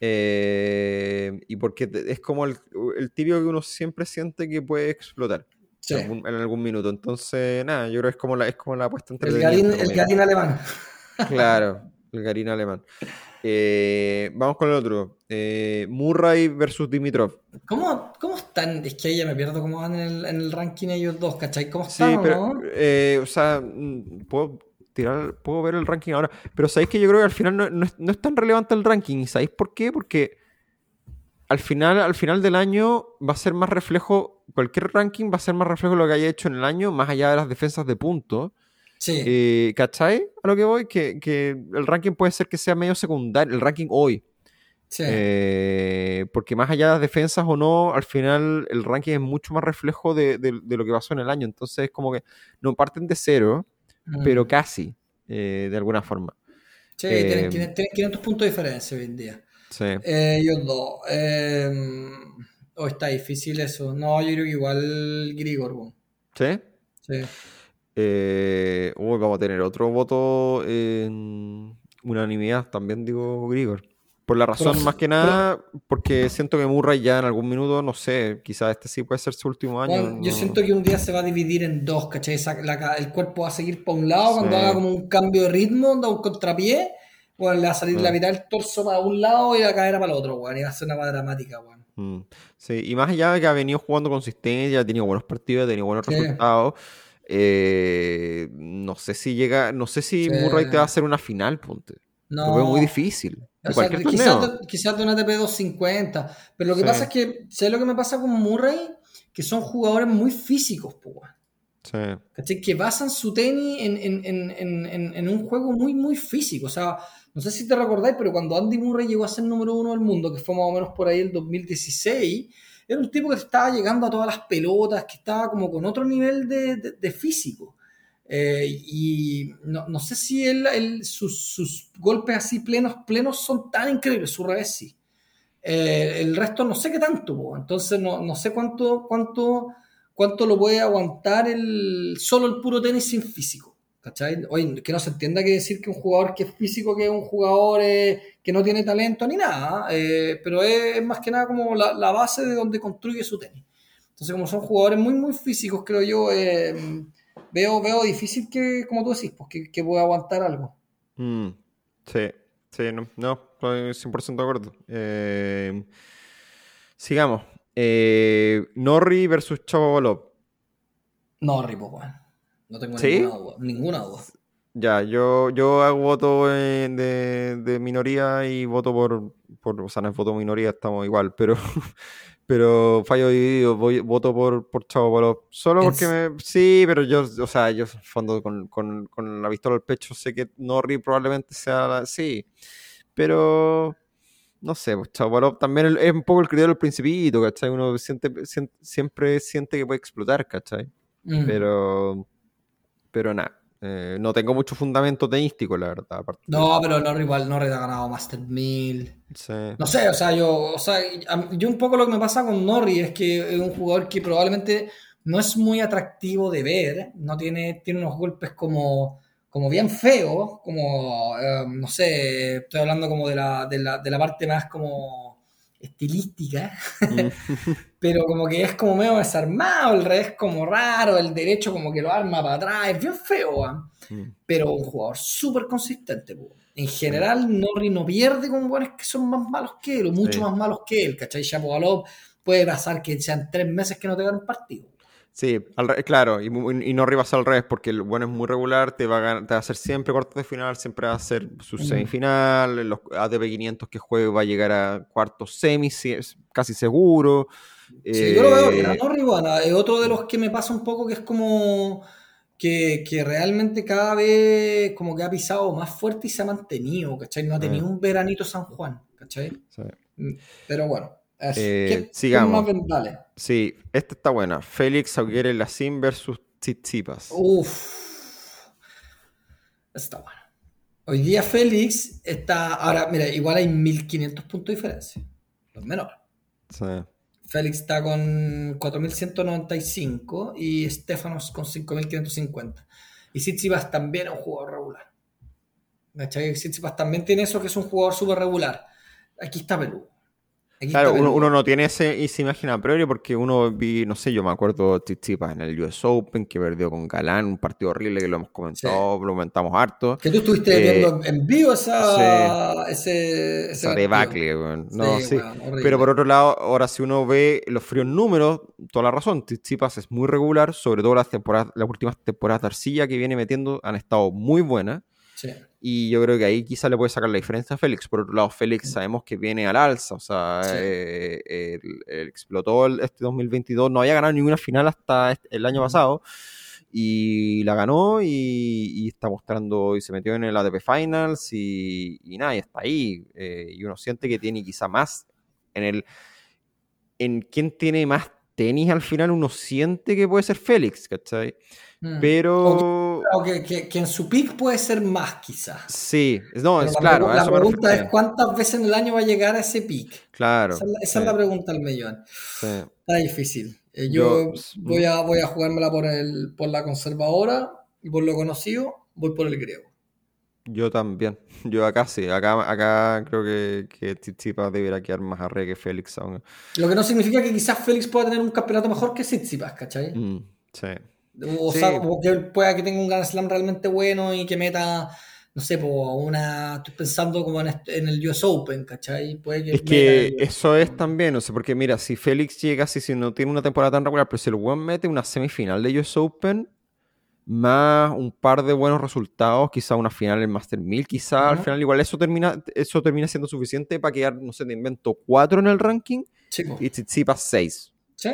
Eh, y porque es como el, el tibio que uno siempre siente que puede explotar Sí. en, algún, en algún minuto. Entonces, nada, yo creo que es como la, es como la apuesta entre el garín alemán. Claro, el Garín alemán. Eh, vamos con el otro. Eh, Murray versus Dimitrov. ¿Cómo, ¿Cómo están? Es que ahí ya me pierdo cómo van en el, en el ranking ellos dos, ¿cachai? ¿Cómo están? o pero, no? eh, o sea, mm, puedo tirar, puedo ver el ranking ahora, pero sabéis que yo creo que al final no, no es, no es tan relevante el ranking. ¿Y sabéis por qué? Porque al final, al final del año va a ser más reflejo, cualquier ranking va a ser más reflejo de lo que haya hecho en el año, más allá de las defensas de puntos. Sí, Eh, ¿Cachai? A lo que voy, que, que el ranking puede ser que sea medio secundario, el ranking hoy. sí. Eh, porque más allá de las defensas o no, al final el ranking es mucho más reflejo de, de- de lo que pasó en el año. Entonces es como que no parten de cero, Mm. pero casi, eh, de alguna forma. Sí, eh, tienen, tienen- tienen 500 puntos de diferencia hoy en día. Sí. Ellos dos. Eh, oh, está difícil eso. No, yo creo que igual Grigor. ¿Sí? Sí. Eh, uy, vamos a tener otro voto en unanimidad, también digo Grigor. Por la razón Pero- más que nada, porque siento que Murray ya en algún minuto, no sé, quizás este sí puede ser su último año. Bueno, yo no- siento que un día se va a dividir en dos, ¿cachai? La el cuerpo va a seguir para un lado cuando haga como un cambio de ritmo, da un contrapié, bueno, le va a salir Mm. la mitad del torso para un lado y la cadera para el otro, weón. Y va a ser una más dramática, weón. Mm, Sí, y más allá de que ha venido jugando consistencia, ha tenido buenos partidos, ha tenido buenos Sí. resultados. Eh, no sé si llega, no sé si Sí. Murray te va a hacer una final, ponte. No. Lo veo muy difícil. Quizás, de, quizás de una ATP 250. Pero lo que Sí. pasa es que, ¿sabes lo que me pasa con Murray? Que son jugadores muy físicos, weón. Sí. Que basan su tenis en, en- en- en- en- en un juego muy, muy físico. O sea, no sé si te recordáis, pero cuando Andy Murray llegó a ser número uno del mundo, que fue más o menos por ahí el 2016, era un tipo que estaba llegando a todas las pelotas, que estaba como con otro nivel de, de- físico. Eh, y no, no sé si él, él- sus, sus golpes así plenos, plenos son tan increíbles, su revés sí. Eh, el resto no sé qué tanto, entonces no, no sé cuánto, cuánto, cuánto lo puede aguantar el, solo el puro tenis sin físico. ¿Cachai? Oye, que no se entienda que decir que un jugador que es físico, que es un jugador eh, que no tiene talento ni nada, eh, pero es, más que nada como la, la base de donde construye su tenis. Entonces, como son jugadores muy, muy físicos, creo yo, eh, veo, veo difícil que, como tú decís, pues, que, que pueda aguantar algo. Mm, sí, sí, no, no, estoy 100% de acuerdo. Sigamos. Norri versus Chapovalov. No, Ripo, weón. No tengo ¿Sí? ninguna duda. Ninguna duda. Ya, yo, yo hago voto de, de minoría y voto por, por, o sea, no es voto minoría, estamos igual, pero, pero fallo dividido, voy, voto por, por Chavo Polo. Solo ¿En porque me, sí, pero yo, o sea, yo en el fondo con, con, con la pistola al pecho sé que Norri probablemente sea la, sí, pero no sé, pues Chavo Polo también es un poco el criterio del principito, ¿cachai? Uno siente, sien- siempre siente que puede explotar, ¿cachai? Mm. Pero, pero nada. eh, no tengo mucho fundamento tenístico, la verdad. No, pero Norri igual, Norri te ha ganado Master 1000. eso. Sí. No sé, o sea, yo, o sea, yo un poco lo que me pasa con Norri es que es un jugador que probablemente no es muy atractivo de ver, no tiene, tiene unos golpes como, como bien feos, como, eh, no sé, estoy hablando como de la, de la, de la parte más como estilística, Mm, pero como que es como medio desarmado, el revés como raro, el derecho como que lo arma para atrás, es bien feo, ¿ah? mm, pero un jugador súper consistente. po. En general, Norri no pierde con buenos que son más malos que él, o mucho Sí. más malos que él, ¿cachai? Shapovalov puede pasar que sean tres meses que no te gane un partido. Sí, al re- claro, y, y no ribas al revés, porque el bueno es muy regular, te va a, gan- te va a hacer siempre cuartos de final, siempre va a hacer su semifinal, en los ATP 500 que juegue va a llegar a cuartos semis, es casi seguro. Sí, yo lo veo Eh, bien. a Norri, bueno, es otro de los que me pasa un poco que es como que, que realmente cada vez como que ha pisado más fuerte y se ha mantenido, ¿cachai? No ha tenido un veranito San Juan, ¿cachai? sí. Mm, Pero bueno, eso. Eh, ¿Qué- qué sigamos. más. Sí, esta está buena. Félix Auguere Lacín versus Tsitsipas. Uf. Está bueno. Hoy día Félix está. Ahora, mira, igual hay 1500 puntos de diferencia. Los menores. Sí. Félix está con 4195 y Stefanos con 5550. Y Tsitsipas también es un jugador regular. ¿Cachai? Tsitsipas también tiene eso que es un jugador súper regular. Aquí está Perú. Aquí Claro, uno, no tiene ese, esa imagen a priori porque uno vi, no sé, yo me acuerdo Tsitsipas en el US Open que perdió con Galán, un partido horrible que lo hemos comentado, lo comentamos harto. Que tú estuviste Eh, viendo en vivo esa, ese, ese Esa debacle, weón. No, Sí, sí. Pero por otro lado, ahora si uno ve los fríos números, toda la razón, Tsitsipas es muy regular, sobre todo las temporadas, las últimas temporadas de arcilla que viene metiendo han estado muy buenas. Sí. Y yo creo que ahí quizá le puede sacar la diferencia a Félix. Por otro lado, Félix sabemos que viene al alza. O sea, Sí. eh, explotó el- este 2022. No había ganado ninguna final hasta este- el año pasado. Y la ganó y, y está mostrando y se metió en el ATP Finals y, y nada, y está ahí. Eh, y uno siente que tiene quizá más en el... En quién tiene más tenis al final uno siente que puede ser Félix, ¿cachai? Mm. Pero... Claro, que, que- que en su pick puede ser más, quizás. Sí, no, Pero es la claro. la pregunta es cuántas veces en el año va a llegar a ese pick. Claro. Esa, es la- esa sí, es la pregunta al millón. sí. Está difícil. Eh, yo Yo- voy, a, voy a jugármela por, el, por la conservadora y por lo conocido, voy por el griego. Yo también. Yo acá sí. Acá, acá creo que, que Tsitsipas debería quedar más arre que Félix aún. Lo que no significa que quizás Félix pueda tener un campeonato mejor que Tsitsipas, ¿cachai? Mm, sí. O, Sí. sea, o que pueda que tenga un Grand Slam realmente bueno y que meta, no sé, po, una. Estoy pensando como en, este- en el US Open, ¿cachai? Puede que Es que el- eso es también, no sé, porque mira, si Félix llega así, si no tiene una temporada tan regular, pero si el weón mete una semifinal de US Open, más un par de buenos resultados, quizá una final en Master 1000, quizá al final igual eso termina, eso termina siendo suficiente para quedar, no sé, te invento 4 en el ranking Sí, y Tsitsipas 6. Sí,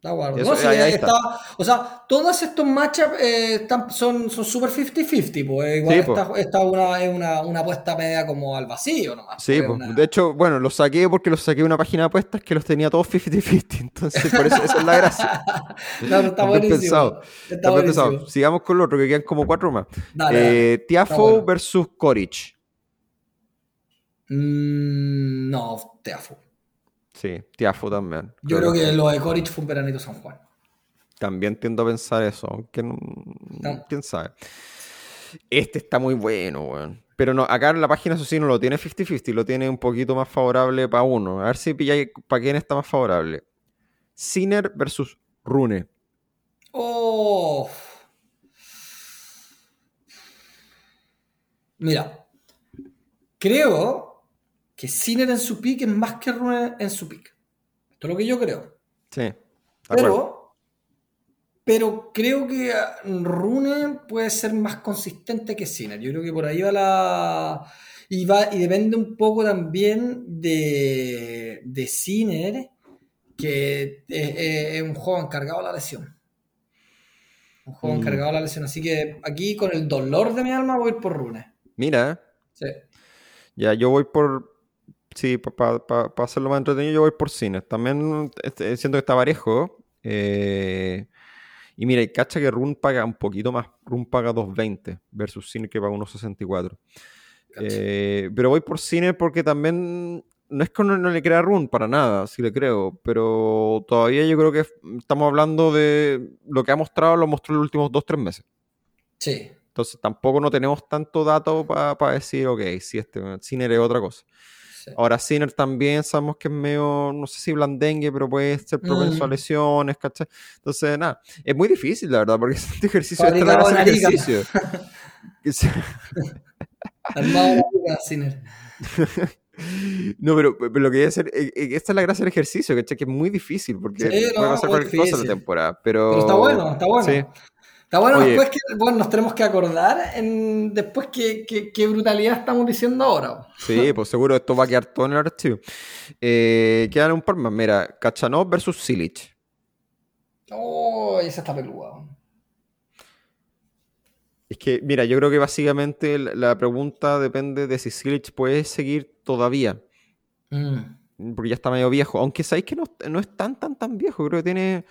de acuerdo. Eso- No, sí, ahí- ahí está- está. o sea, todos estos matchups eh, son súper 50-50, pues igual Sí, esta, esta una, es una, una apuesta media como al vacío nomás. Sí, pues, pues, una- de hecho, bueno, los saqué porque los saqué de una página de apuestas que los tenía todos 50-50, entonces por eso esa es la gracia. No, está buenísimo. pensado. Está buenísimo. pensado. Sigamos con lo otro, que quedan como cuatro más. Dale. Eh, Tiafo bueno. versus Koric. Mm, no, Teafo. Sí, Tiafo también. Yo creo que lo de Coric fue un veranito San Juan. También tiendo a pensar eso, aunque no, No. quién sabe. Este está muy bueno, weón. Pero no, acá en la página eso sí no lo tiene 50-50, lo tiene un poquito más favorable para uno. A ver si pilláis para quién está más favorable. Sinner versus Rune. Oh. Mira, creo que Sinner en su pick es más que Rune en su pick. Esto es lo que yo creo. Sí. Pero, pero creo que Rune puede ser más consistente que Sinner. Yo creo que por ahí va la. Y, va, y depende un poco también de, de Sinner, que es, un juego encargado de la lesión. Un juego Mm. encargado de la lesión. Así que aquí, con el dolor de mi alma, voy por Rune. Mira, Sí. Ya, yo voy por. Sí, para hacerlo más entretenido, yo voy por cine. También este, siento que está parejo. eh, y mira, y cacha que Run paga un poquito más. Run paga 2.20 versus Cine que paga 1.64. Cacha. Eh, pero voy por cine porque también. No es que no, no le crea a Run para nada, sí le creo. Pero todavía yo creo que estamos hablando de lo que ha mostrado, lo mostró en los últimos 2-3 meses. Sí. Entonces tampoco no tenemos tanto dato para decir, ok, si este Sinner es otra cosa. Sí. Ahora Sinner también sabemos que es medio, no sé si blandengue, pero puede ser propenso a Mm. lesiones, ¿cachai? Entonces, nada, es muy difícil, la verdad, porque este ejercicio es Arica. ejercicio. Armado Sinner. No, pero, pero lo que voy a hacer, eh, eh, esta es la gracia del ejercicio, ¿cachai? Que es muy difícil, porque Sí, puede no, pasar muy cualquier cosa en la difícil. temporada, pero... Pero está bueno, está bueno. Sí. Está bueno, Oye. después que bueno, nos tenemos que acordar en, después que, que- qué brutalidad estamos diciendo ahora. Sí, pues seguro esto va a quedar todo en el archivo. Eh, quedan un par más. Mira, Kachanov versus Silic. Oh, esa está peluda. Es que, mira, yo creo que básicamente la, pregunta depende de si Silic puede seguir todavía. Mm. Porque ya está medio viejo. Aunque sabéis que no, no es tan, tan, tan viejo. Creo que tiene.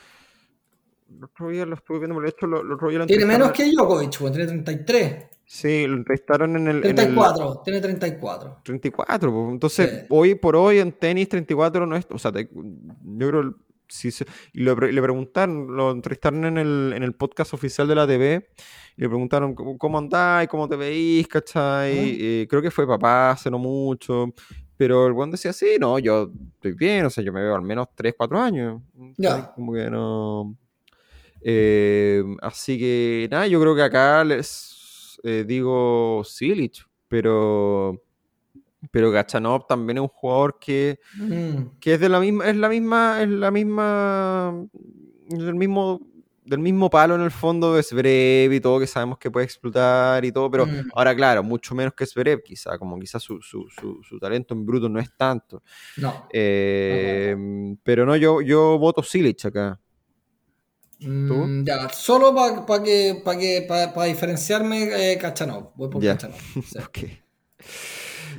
El otro día lo estuve viendo, por hecho, lo, el otro día lo Tiene menos que Djokovic, pues, tiene 33. Sí, lo entrevistaron en el. en el- 34, tiene 34. 34, pues. entonces Sí. hoy por hoy en tenis 34 no es, o sea, te- yo creo si se- y lo le preguntaron, lo entrevistaron en el, en el podcast oficial de la TV y le preguntaron cómo, andáis, cómo te veís, ¿cachai? Eh, creo que fue papá hace no mucho Pero el buen decía, sí, no, yo estoy bien, o sea, yo me veo al menos 3, 4 años. Ya. Como que no. Eh, así que nada, yo creo que acá les eh, digo Silich, pero pero Gachanov también es un jugador que, Mm. que es de la misma, es la misma, es la misma, es del mismo, del mismo palo en el fondo de Zverev y todo, que sabemos que puede explotar y todo, pero Mm. ahora claro, mucho menos que Zverev, quizá, como quizá su, su, su, su talento en bruto no es tanto. No. Eh, pero no, yo, yo voto Silich acá. Mm, ya, solo para que, pa que, pa- pa diferenciarme, eh, Kachanov. Voy por Ya. Kachanov. sí. Ok.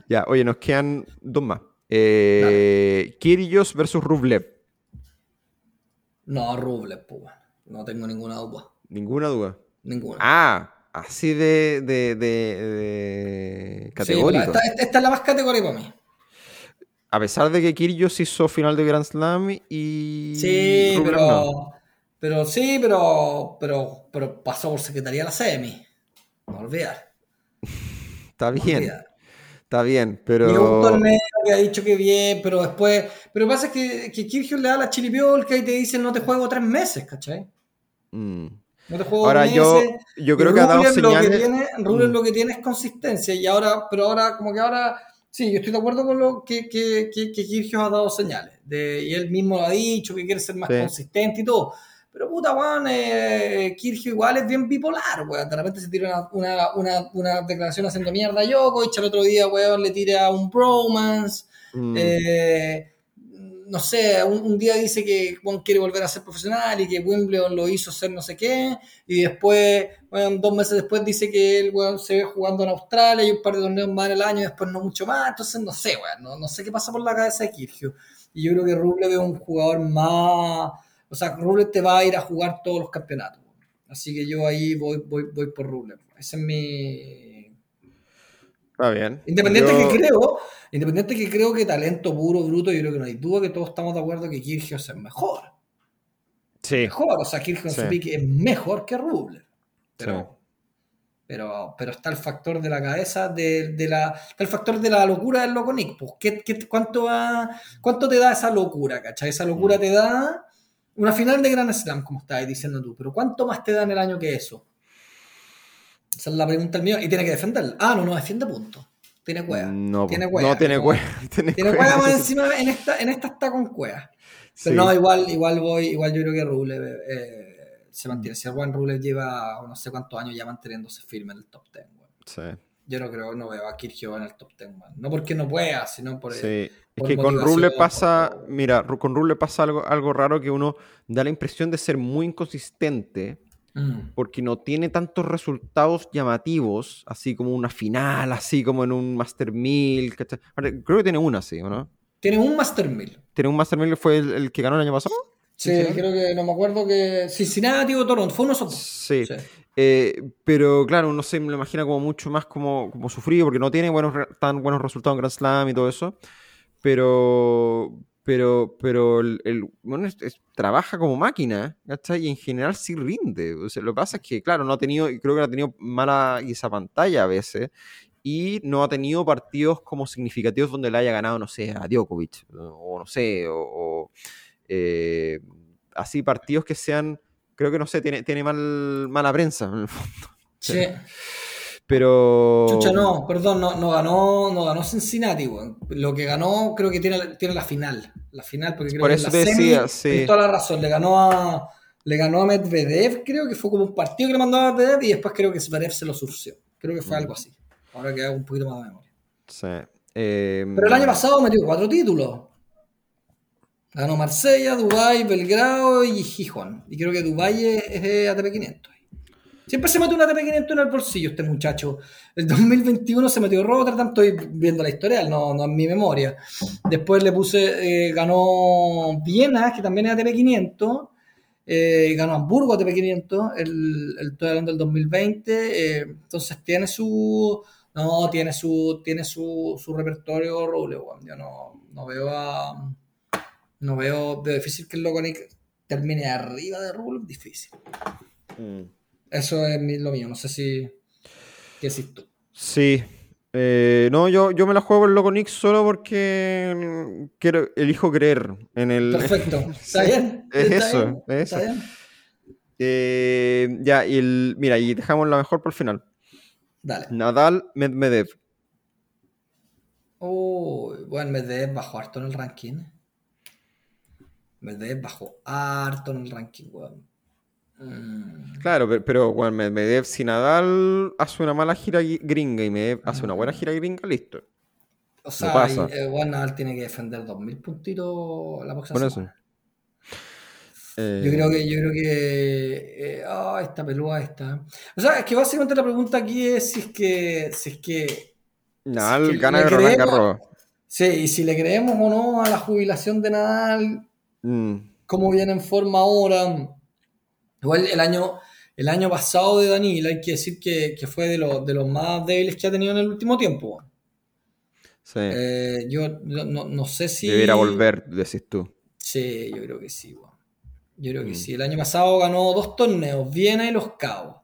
Ya, oye, nos quedan dos más. Eh, Kyrgios versus Rublev. No, Rublev, pues. No tengo ninguna duda. Ninguna duda. Ninguna. Ah, así de, de, de, de Sí, categórico. esta, esta- esta es la más categórica para mí. A pesar de que Kyrgios hizo final de Grand Slam y Sí, Rublev pero, no. Pero sí, pero, pero, pero pasó por secretaría la semi. No olvidar. Está no bien, olvidar. está bien, Y pero torneo que ha dicho que bien, pero después. Pero lo que pasa es que, que Kyrgios le da la chilipiolca y te dicen no te juego tres meses, ¿cachai? mm. No te juego ahora meses. yo, yo creo Y que ha dado Rublev lo que señales. tiene, Mm. lo que tiene es consistencia. Y ahora, pero ahora, como que ahora, sí, yo estoy de acuerdo con lo que, que, que, que ha dado señales. De, y él mismo lo ha dicho, que quiere ser más Sí. consistente y todo. Pero puta, weón, eh, igual es bien bipolar, weón. De repente se tira una, una, una, una declaración haciendo mierda a Djokovic, el otro día, weón, le tira un bromance. Mm. Eh, no sé, un, un día dice que Juan quiere volver a ser profesional y que Wimbledon lo hizo ser no sé qué, y después, bueno, dos meses después dice que él weón, se ve jugando en Australia y un par de torneos más en el año y después no mucho más, entonces no sé, weón, no, no sé qué pasa por la cabeza de Kirchhoff. Y yo creo que Rublev es un jugador más, o sea, Rublev te va a ir a jugar todos los campeonatos. Así que yo ahí voy, voy, voy por Rublev. Ese es mi, Está bien. Independiente Yo- que creo, independiente que creo que talento puro, bruto, yo creo que no hay duda que todos estamos de acuerdo que Kyrgios es mejor. Sí, Mejor, o sea, Kyrgios en Sí. es mejor que Rublev. Pero, Sí. pero, pero está el factor de la cabeza, de, de la, está el factor de la locura del loco Nick. Pues, ¿qué, qué- cuánto, va- ¿Cuánto te da esa locura, cachai? Esa locura Mm. te da una final de Grand Slam, como estabas diciendo tú, pero ¿cuánto más te da en el año que eso? Esa es la pregunta del mío. Y tiene que defenderla. Ah, no, no defiende punto. Tiene cueva. No, tiene cueva. no tiene cueva. Tiene, Tiene cueva. cueva más encima, en esta, en esta está con cueva. Sí. Pero no, igual, igual voy, igual yo creo que Rublev eh, se mantiene. Si el Juan Rublev lleva no sé cuántos años ya manteniéndose firme en el top 10, weón. Sí, Yo no creo, no veo a Kirchhoff en el top 10, weón. No porque no pueda, sino por sí. Es por que con por pasa, todo. mira, con Ruble pasa algo, algo raro que uno da la impresión de ser muy inconsistente Mm. porque no tiene tantos resultados llamativos, así como una final, así como en un Master 1000. ¿cachai? Aparte, Creo que tiene una, sí, ¿o no? Tiene un Master 1000. ¿Tiene un Master 1000 que fue el, el que ganó el año pasado? Sí, creo que no me acuerdo que. Cincinnati o Toronto, fue uno dos. Sí. Sí. Eh, pero claro, uno se me lo imagina como mucho más como, como sufrido porque no tiene buenos, tan buenos resultados en Grand Slam y todo eso. Pero, pero, pero el, el- bueno, es- es- trabaja como máquina, ¿cachai? Y en general sí rinde. O sea, lo que pasa es que, claro, no ha tenido, creo que ha tenido mala esa pantalla a veces. Y no ha tenido partidos como significativos donde le haya ganado, no sé, a Djokovic, o no sé, o, o, eh, así partidos que sean, creo que no sé, tiene, tiene mal, mala prensa en el fondo. Sí. Pero. Chucha, no, perdón, no, no ganó, no ganó Cincinnati. Lo que ganó, creo que tiene, tiene la final. La final, porque creo Por que eso te la semi, decía, sí. toda la razón. Le ganó a. Le ganó a Medvedev, creo que fue como un partido que le mandó a Medvedev y después creo que Zverev se lo surció. Creo que fue Mm. algo así. Ahora que hago un poquito más de memoria. Sí. Eh, Pero el año pasado metió cuatro títulos. Ganó Marsella, Dubái, Belgrado y Gijón. Y creo que Dubái es, es ATP 500. Siempre se mete un ATP 500 en el bolsillo este muchacho. El 2021 se metió Rotterdam, estoy viendo la historia, no, no en mi memoria. Después le puse, eh, ganó Viena, que también es ATP 500. eh, ganó Hamburgo ATP 500, el, el, estoy hablando del 2020. eh, entonces tiene su... No, tiene su, tiene su, su repertorio roble. Yo no, no veo a... No veo, veo difícil que el Loconic termine arriba de Rublev, difícil. mm. Eso es lo mío, no sé si... ¿Qué decís tú? Sí. Eh, no, yo, yo me la juego el Loco Nick solo porque quiero, elijo creer en el. Perfecto. ¿Está bien? Es ¿Está eso, bien? es ¿Está eso. bien? Eh, ya, y el, mira, y dejamos la mejor por el final. Dale. Nadal Medvedev. Uy, bueno, Medvedev bajó harto en el ranking. Medvedev bajó harto en el ranking, weón. Mm, Claro, pero, pero bueno, Medvedev, si Nadal hace una mala gira gringa y Medvedev hace una buena gira gringa, listo. O sea, pasa. y, eh, bueno, Nadal tiene que defender 2000 puntitos la próxima eso. semana. Eh, Yo creo que, yo creo que, eh, ah, esta pelúa esta. O sea, es que básicamente la pregunta aquí es si es que, si es que, Nadal si es que gana Roland Garros. sí, y si le creemos o no a la jubilación de Nadal, Mm, cómo viene en forma ahora. Igual el año, el año pasado de Danil, hay que decir que, que fue de, los de los más débiles que ha tenido en el último tiempo. sí. Eh, yo no, no- sé si. Debiera volver, decís tú. Sí, yo creo que sí, weón. Yo creo que Mm. sí. El año pasado ganó dos torneos, Viena y Los Cabos.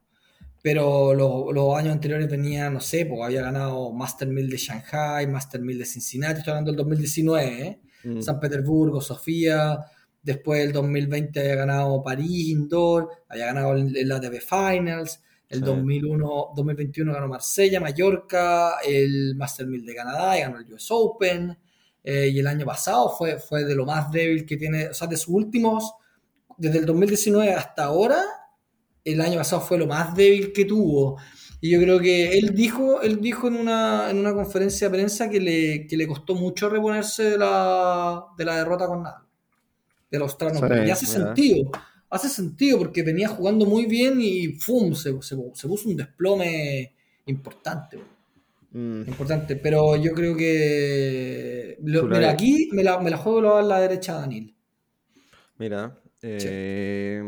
Pero los, los años anteriores venía, no sé, porque había ganado Master 1000 de Shanghai, Master 1000 de Cincinnati, estoy hablando del 2019, ¿eh? Mm, San Petersburgo, Sofía. Después el 2020 había ganado París Indoor, había ganado el ATP Finals. El Sí. 2001, 2021 ganó Marsella, Mallorca, el Master 1000 de Canadá y ganó el US Open. Eh, y el año pasado fue, fue de lo más débil que tiene, o sea, de sus últimos, desde el 2019 hasta ahora, el año pasado fue lo más débil que tuvo. Y yo creo que él dijo, él dijo en una, en una conferencia de prensa que le, que le costó mucho reponerse de la, de la derrota con Nadal, del Australian Sí. Y hace sentido, hace sentido porque venía jugando muy bien y ¡fum! Se, se, se puso un desplome importante. mm. Importante, pero yo creo que. lo- mira, aquí me la, me la juego a la derecha Danil. Mira, eh,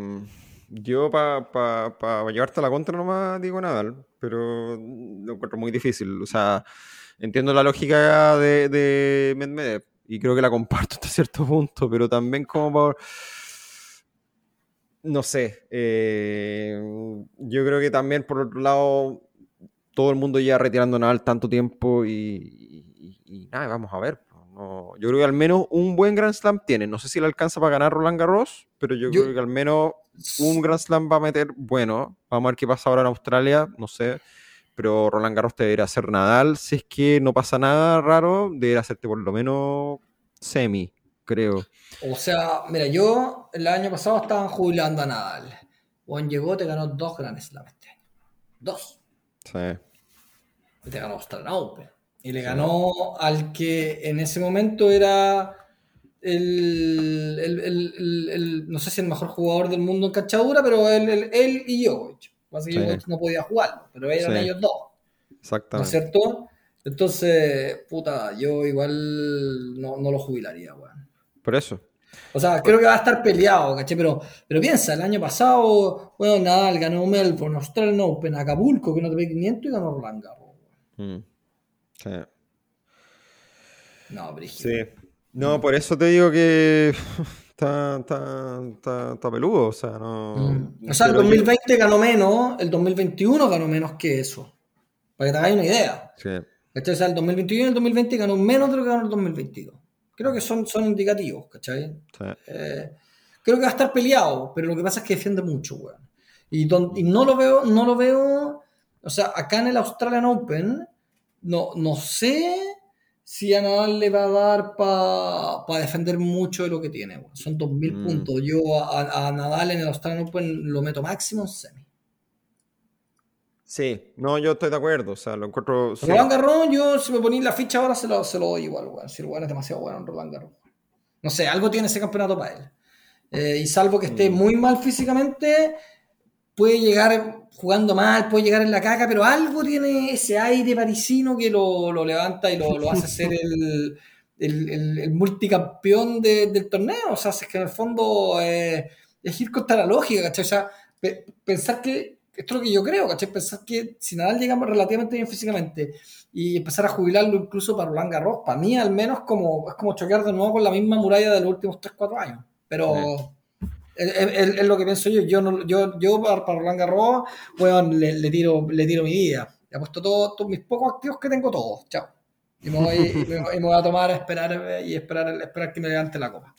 yo para llevarte a la contra nomás digo Nadal, pero lo encuentro muy difícil. O sea, entiendo la lógica de, de Medvedev y creo que la comparto hasta cierto punto, pero también como por... No sé, eh, yo creo que también por otro lado todo el mundo ya retirando Nadal tanto tiempo y, y- y nada, vamos a ver. no- yo creo que al menos un buen Grand Slam tiene. No sé si le alcanza para ganar Roland Garros, pero yo, Yo- creo que al menos un Grand Slam va a meter bueno. Vamos a ver qué pasa ahora en Australia, no sé. Pero Roland Garros te debería hacer Nadal. Si es que no pasa nada raro, debería hacerte por lo menos semi, creo. O sea, mira, yo el año pasado estaban jubilando a Nadal. Juan llegó, te ganó dos Grand Slam este año. Dos. Sí. Y te ganó Australian Open. Y le ganó al que en ese momento era el, el- el- el- no sé si el mejor jugador del mundo en canchadura, pero él, él, él y Djokovic. Pasa que Sí. Djokovic no podía jugarlo, pero eran Sí. ellos dos. ¿No es Exactamente. cierto? Entonces, puta, yo igual no, no lo jubilaría, weón. Por eso. O sea, creo que va a estar peleado, ¿caché? Pero, pero piensa, el año pasado, bueno, Nadal ganó Melbourne, Australian Open, Acapulco, que no te 500 y ganó Roland Garros. Mm. Sí. No, brígido. Sí. No, por eso te digo que está, está, está, está peludo. O sea, no. Mm. O sea, el pero yo- 2020 ganó menos, el 2021 ganó menos que eso. Para que te hagáis una idea. Sí. ¿Cachai? O sea, el 2021 y el 2020 ganó menos de lo que ganó el 2022. Creo que son, son indicativos, ¿cachai? sí. Eh, creo que va a estar peleado, pero lo que pasa es que defiende mucho, weón. Y, don- y no lo veo, no lo veo. O sea, acá en el Australian Open, no, no sé si a Nadal le va a dar para defender mucho de lo que tiene. Son 2.000 Mm. puntos. Yo a, a Nadal en el Australian Open lo meto máximo en semi. Sí, no, yo estoy de acuerdo. O sea, lo encuentro. sí. Roland Garros, yo si me ponéis la ficha ahora se lo, se lo doy igual, weón. Si el weón es demasiado bueno en Roland Garros. No sé, algo tiene ese campeonato para él. Eh, y salvo que esté Mm. muy mal físicamente, puede llegar jugando mal, puede llegar en la caca, pero algo tiene ese aire parisino que lo, lo levanta y lo, lo hace ser el, el, multicampeón de- del torneo. O sea, es que en el fondo eh, es ir contra la lógica, ¿cachai? O sea, pe- pensar que, esto es lo que yo creo, ¿cachai? Pensar que si Nadal llega relativamente bien físicamente y empezar a jubilarlo incluso para Roland Garros, para mí al menos como, es como chocar de nuevo con la misma muralla de los últimos 3-4 años. Pero es- es lo que pienso yo. Yo, no, yo, yo para, para Roland Garros, weón, le, le tiro, le tiro mi vida. he puesto todos mis pocos activos que tengo todos. Chao. Y me voy, y me, y voy a tomar a esperar y esperar, esperar que me levante la copa.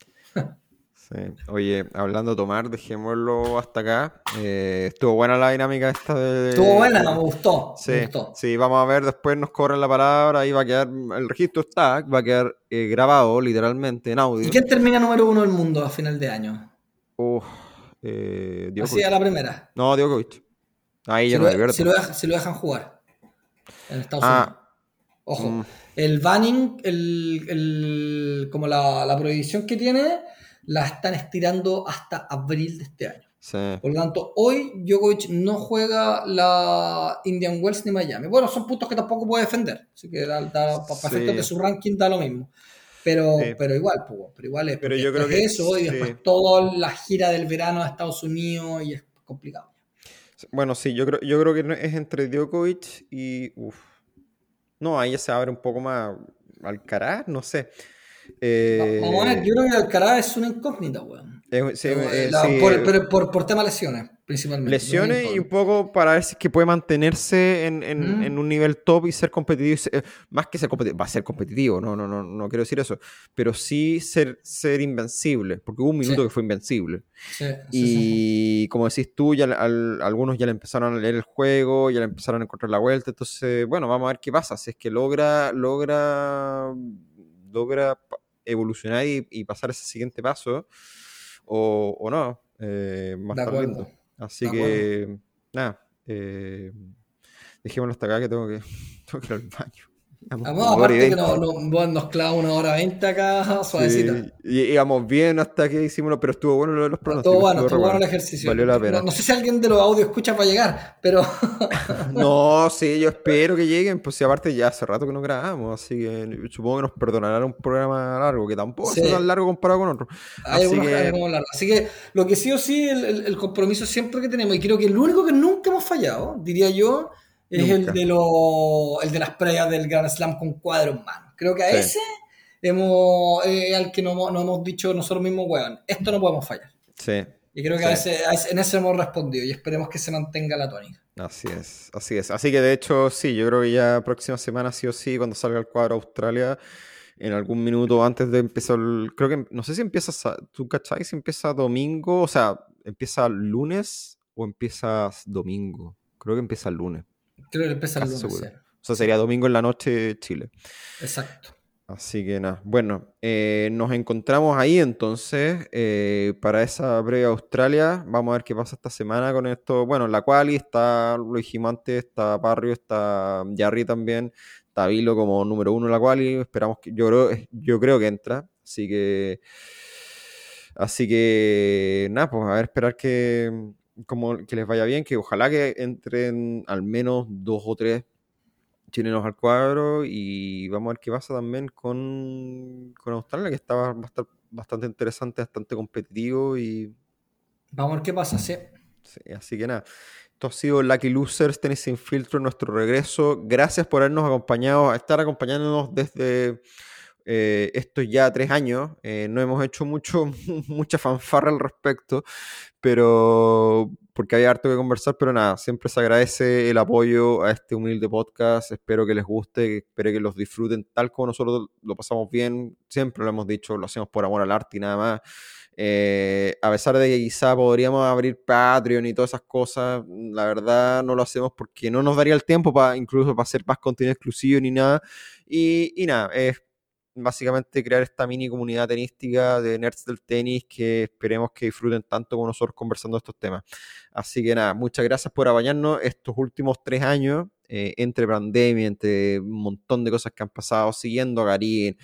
Sí. Oye, hablando de tomar, dejémoslo hasta acá. Eh, estuvo buena la dinámica esta de... Estuvo buena, me gustó. Sí, me gustó. sí, vamos a ver, después nos cobran la palabra, ahí va a quedar, el registro está, va a quedar eh, grabado literalmente en audio. ¿Y quién termina número uno del mundo a final de año? Uf, eh, Así a la primera. No, Djokovic. Ahí Si ya lo, no si lo dejan, si lo dejan jugar en Estados Unidos. Ah, Ojo, mm. el banning, el, el- como la, la prohibición que tiene, la están estirando hasta abril de este año. sí. Por lo tanto, hoy Djokovic no juega la Indian Wells ni Miami. Bueno, son puntos que tampoco puede defender. Así que da, da- para Sí. efectos de su ranking da lo mismo. Pero, Sí. pero igual, pues, pero igual es, Pero yo creo que eso y sí. después toda la gira del verano a Estados Unidos y es complicado. Bueno, sí, yo creo, yo creo que es entre Djokovic y. Uf. No, ahí ya se abre un poco más Alcaraz, no sé. Eh, Vamos a ver, yo creo que Alcaraz es una incógnita, weón. es- sí, eh, la- por, pero por, por tema lesiones, principalmente. lesiones No y un poco para ver si es que puede mantenerse en, en- Mm. en un nivel top y ser competitivo. y ser- más que ser competitivo, va a ser competitivo, no, no, no, no quiero decir eso, pero sí ser, ser invencible, porque hubo un minuto Sí. que fue invencible. Sí, sí, sí. Y como decís tú, ya al- algunos ya le empezaron a leer el juego, ya le empezaron a encontrar la vuelta. Entonces, bueno, vamos a ver qué pasa. Si es que logra, logra, logra evolucionar y, y pasar ese siguiente paso, o, o no. Eh, a De acuerdo. Así que, nada. Eh, dejémoslo hasta acá que tengo que, tengo que ir al baño. Una hora y aparte que veinte. no, no- bueno, nos clava una hora veinte acá, suavecita. Sí, y íbamos bien hasta que hicimos, lo- pero estuvo bueno lo de los pronósticos. Todo bueno, estuvo bueno el ejercicio. Valió la pena. No, no sé si alguien de los audios escucha para llegar, pero No, sí, yo espero que lleguen, pues si aparte ya hace rato que no grabamos, así que supongo que nos perdonarán un programa largo, que tampoco Sí. es tan largo comparado con otros. hay Así que... Así que lo que sí o sí, el, el- el compromiso siempre que tenemos, y creo que el único que nunca hemos fallado, diría yo, es el de, lo, el de las previas del Grand Slam con cuadro en mano. Creo que a Sí. ese hemos, eh, al que nos, hemos- nos hemos dicho nosotros mismos, weón, esto no podemos fallar. sí, Y creo que Sí. a ese, a ese- en ese hemos respondido y esperemos que se mantenga la tónica. así es, así es. Así que de hecho, sí, yo creo que ya próxima semana sí o sí, cuando salga el cuadro Australia, en algún minuto antes de empezar, el- creo que, no sé si empieza, ¿tú cachai? Si empieza domingo, o sea, ¿empieza lunes o empieza domingo? Creo que empieza el lunes. Creo que empieza el lunes. seguro. O sea, sería domingo en la noche Chile. Exacto. Así que nada, bueno, eh, nos encontramos ahí entonces eh, para esa previa Australia. Vamos a ver qué pasa esta semana con esto. Bueno, la quali está, lo dijimos antes, está Barrio, está Jarry también, está Vilo como número uno en la quali. Esperamos que, yo creo, yo creo que entra. Así que, así que nada, pues a ver, esperar que, como, que les vaya bien, que ojalá que entren al menos dos o tres chilenos al cuadro y vamos a ver qué pasa también con, con Australia, que estaba va a estar bastante interesante, bastante competitivo y Vamos a ver qué pasa, sí. sí, así que nada. Esto ha sido Lucky Losers, Tenis Sin Filtro, nuestro regreso. Gracias por habernos acompañado, a estar acompañándonos desde eh, estos ya tres años. Eh, no hemos hecho mucho, mucha fanfarra al respecto, pero porque hay harto que conversar, pero nada, siempre se agradece el apoyo a este humilde podcast. Espero que les guste, espero que los disfruten tal como nosotros lo pasamos bien. Siempre lo hemos dicho, lo hacemos por amor al arte y nada más. Eh, a pesar de que quizá podríamos abrir Patreon y todas esas cosas, la verdad no lo hacemos porque no nos daría el tiempo para incluso para hacer más contenido exclusivo ni nada. Y, y nada, es básicamente crear esta mini comunidad tenística de nerds del tenis que esperemos que disfruten tanto como nosotros conversando estos temas. Así que nada, muchas gracias por acompañarnos estos últimos tres años, eh, entre pandemia, entre un montón de cosas que han pasado, siguiendo a Garín,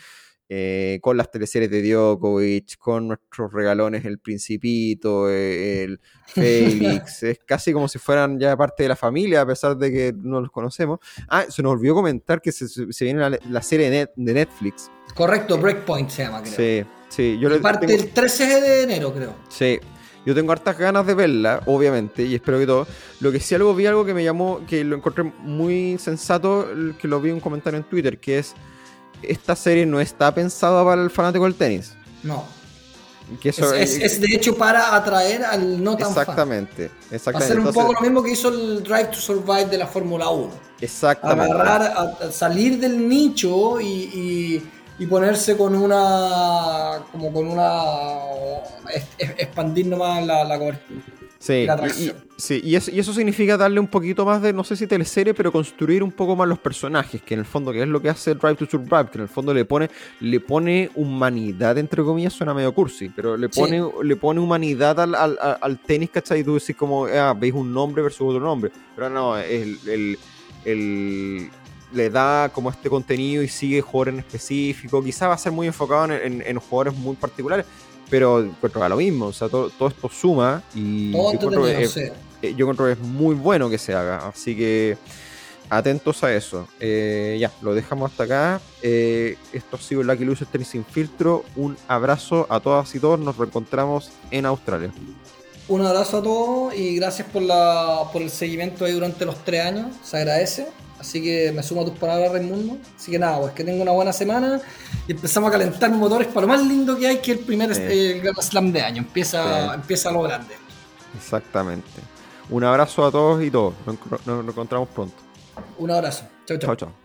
eh, con las teleseries de Djokovic, con nuestros regalones El Principito, eh, el Félix, es casi como si fueran ya parte de la familia, a pesar de que no los conocemos. Ah, se nos olvidó comentar que se, se viene la, la serie de, Net- de Netflix. Correcto, Breakpoint se llama, creo. Sí, sí, yo le Parte tengo- el 13 de enero, creo. Sí, yo tengo hartas ganas de verla, obviamente, y espero que todo. Lo que sí algo vi algo que me llamó, que lo encontré muy sensato, que lo vi en un comentario en Twitter, que es esta serie no está pensada para el fanático del tenis. No. es, de hecho para atraer al no tan exactamente, fan. Exactamente. Hacer un poco lo mismo que hizo el Drive to Survive de la Fórmula 1. Exactamente. Agarrar, a, salir del nicho y, y, ponerse con una. como con una. expandir nomás la, la cobertura. Sí, y, sí y, eso, significa darle un poquito más de, no sé si teleserie, pero construir un poco más los personajes, que en el fondo, que es lo que hace Drive to Survive, que en el fondo le pone, le pone humanidad, entre comillas, suena medio cursi, pero le pone, le pone humanidad al, al, tenis, ¿cachai? Y tú decís como, ah, veis un nombre versus otro nombre, pero no, el, el, le da como este contenido y sigue jugadores en específico, quizá va a ser muy enfocado en, en jugadores muy particulares, pero encuentro lo mismo, o sea, todo, esto suma y yo encuentro, que es, eh, yo encuentro, que es, muy bueno que se haga, así que atentos a eso. Eh, ya, lo dejamos hasta acá. Eh, esto ha sido Lucky Luces Tenis Sin Filtro. Un abrazo a todas y todos. Nos reencontramos en Australia. Un abrazo a todos y gracias por, la, por el seguimiento ahí durante los tres años. Se agradece. Así que me sumo a tus palabras, Raimundo. Así que nada, pues que tenga una buena semana y empezamos a calentar motores para lo más lindo que hay, que el primer eh, Grand Slam de año. Empieza, empieza lo grande. Exactamente. Un abrazo a todos y todos. Nos, nos encontramos pronto. Un abrazo. Chao, chao. Chao, chao.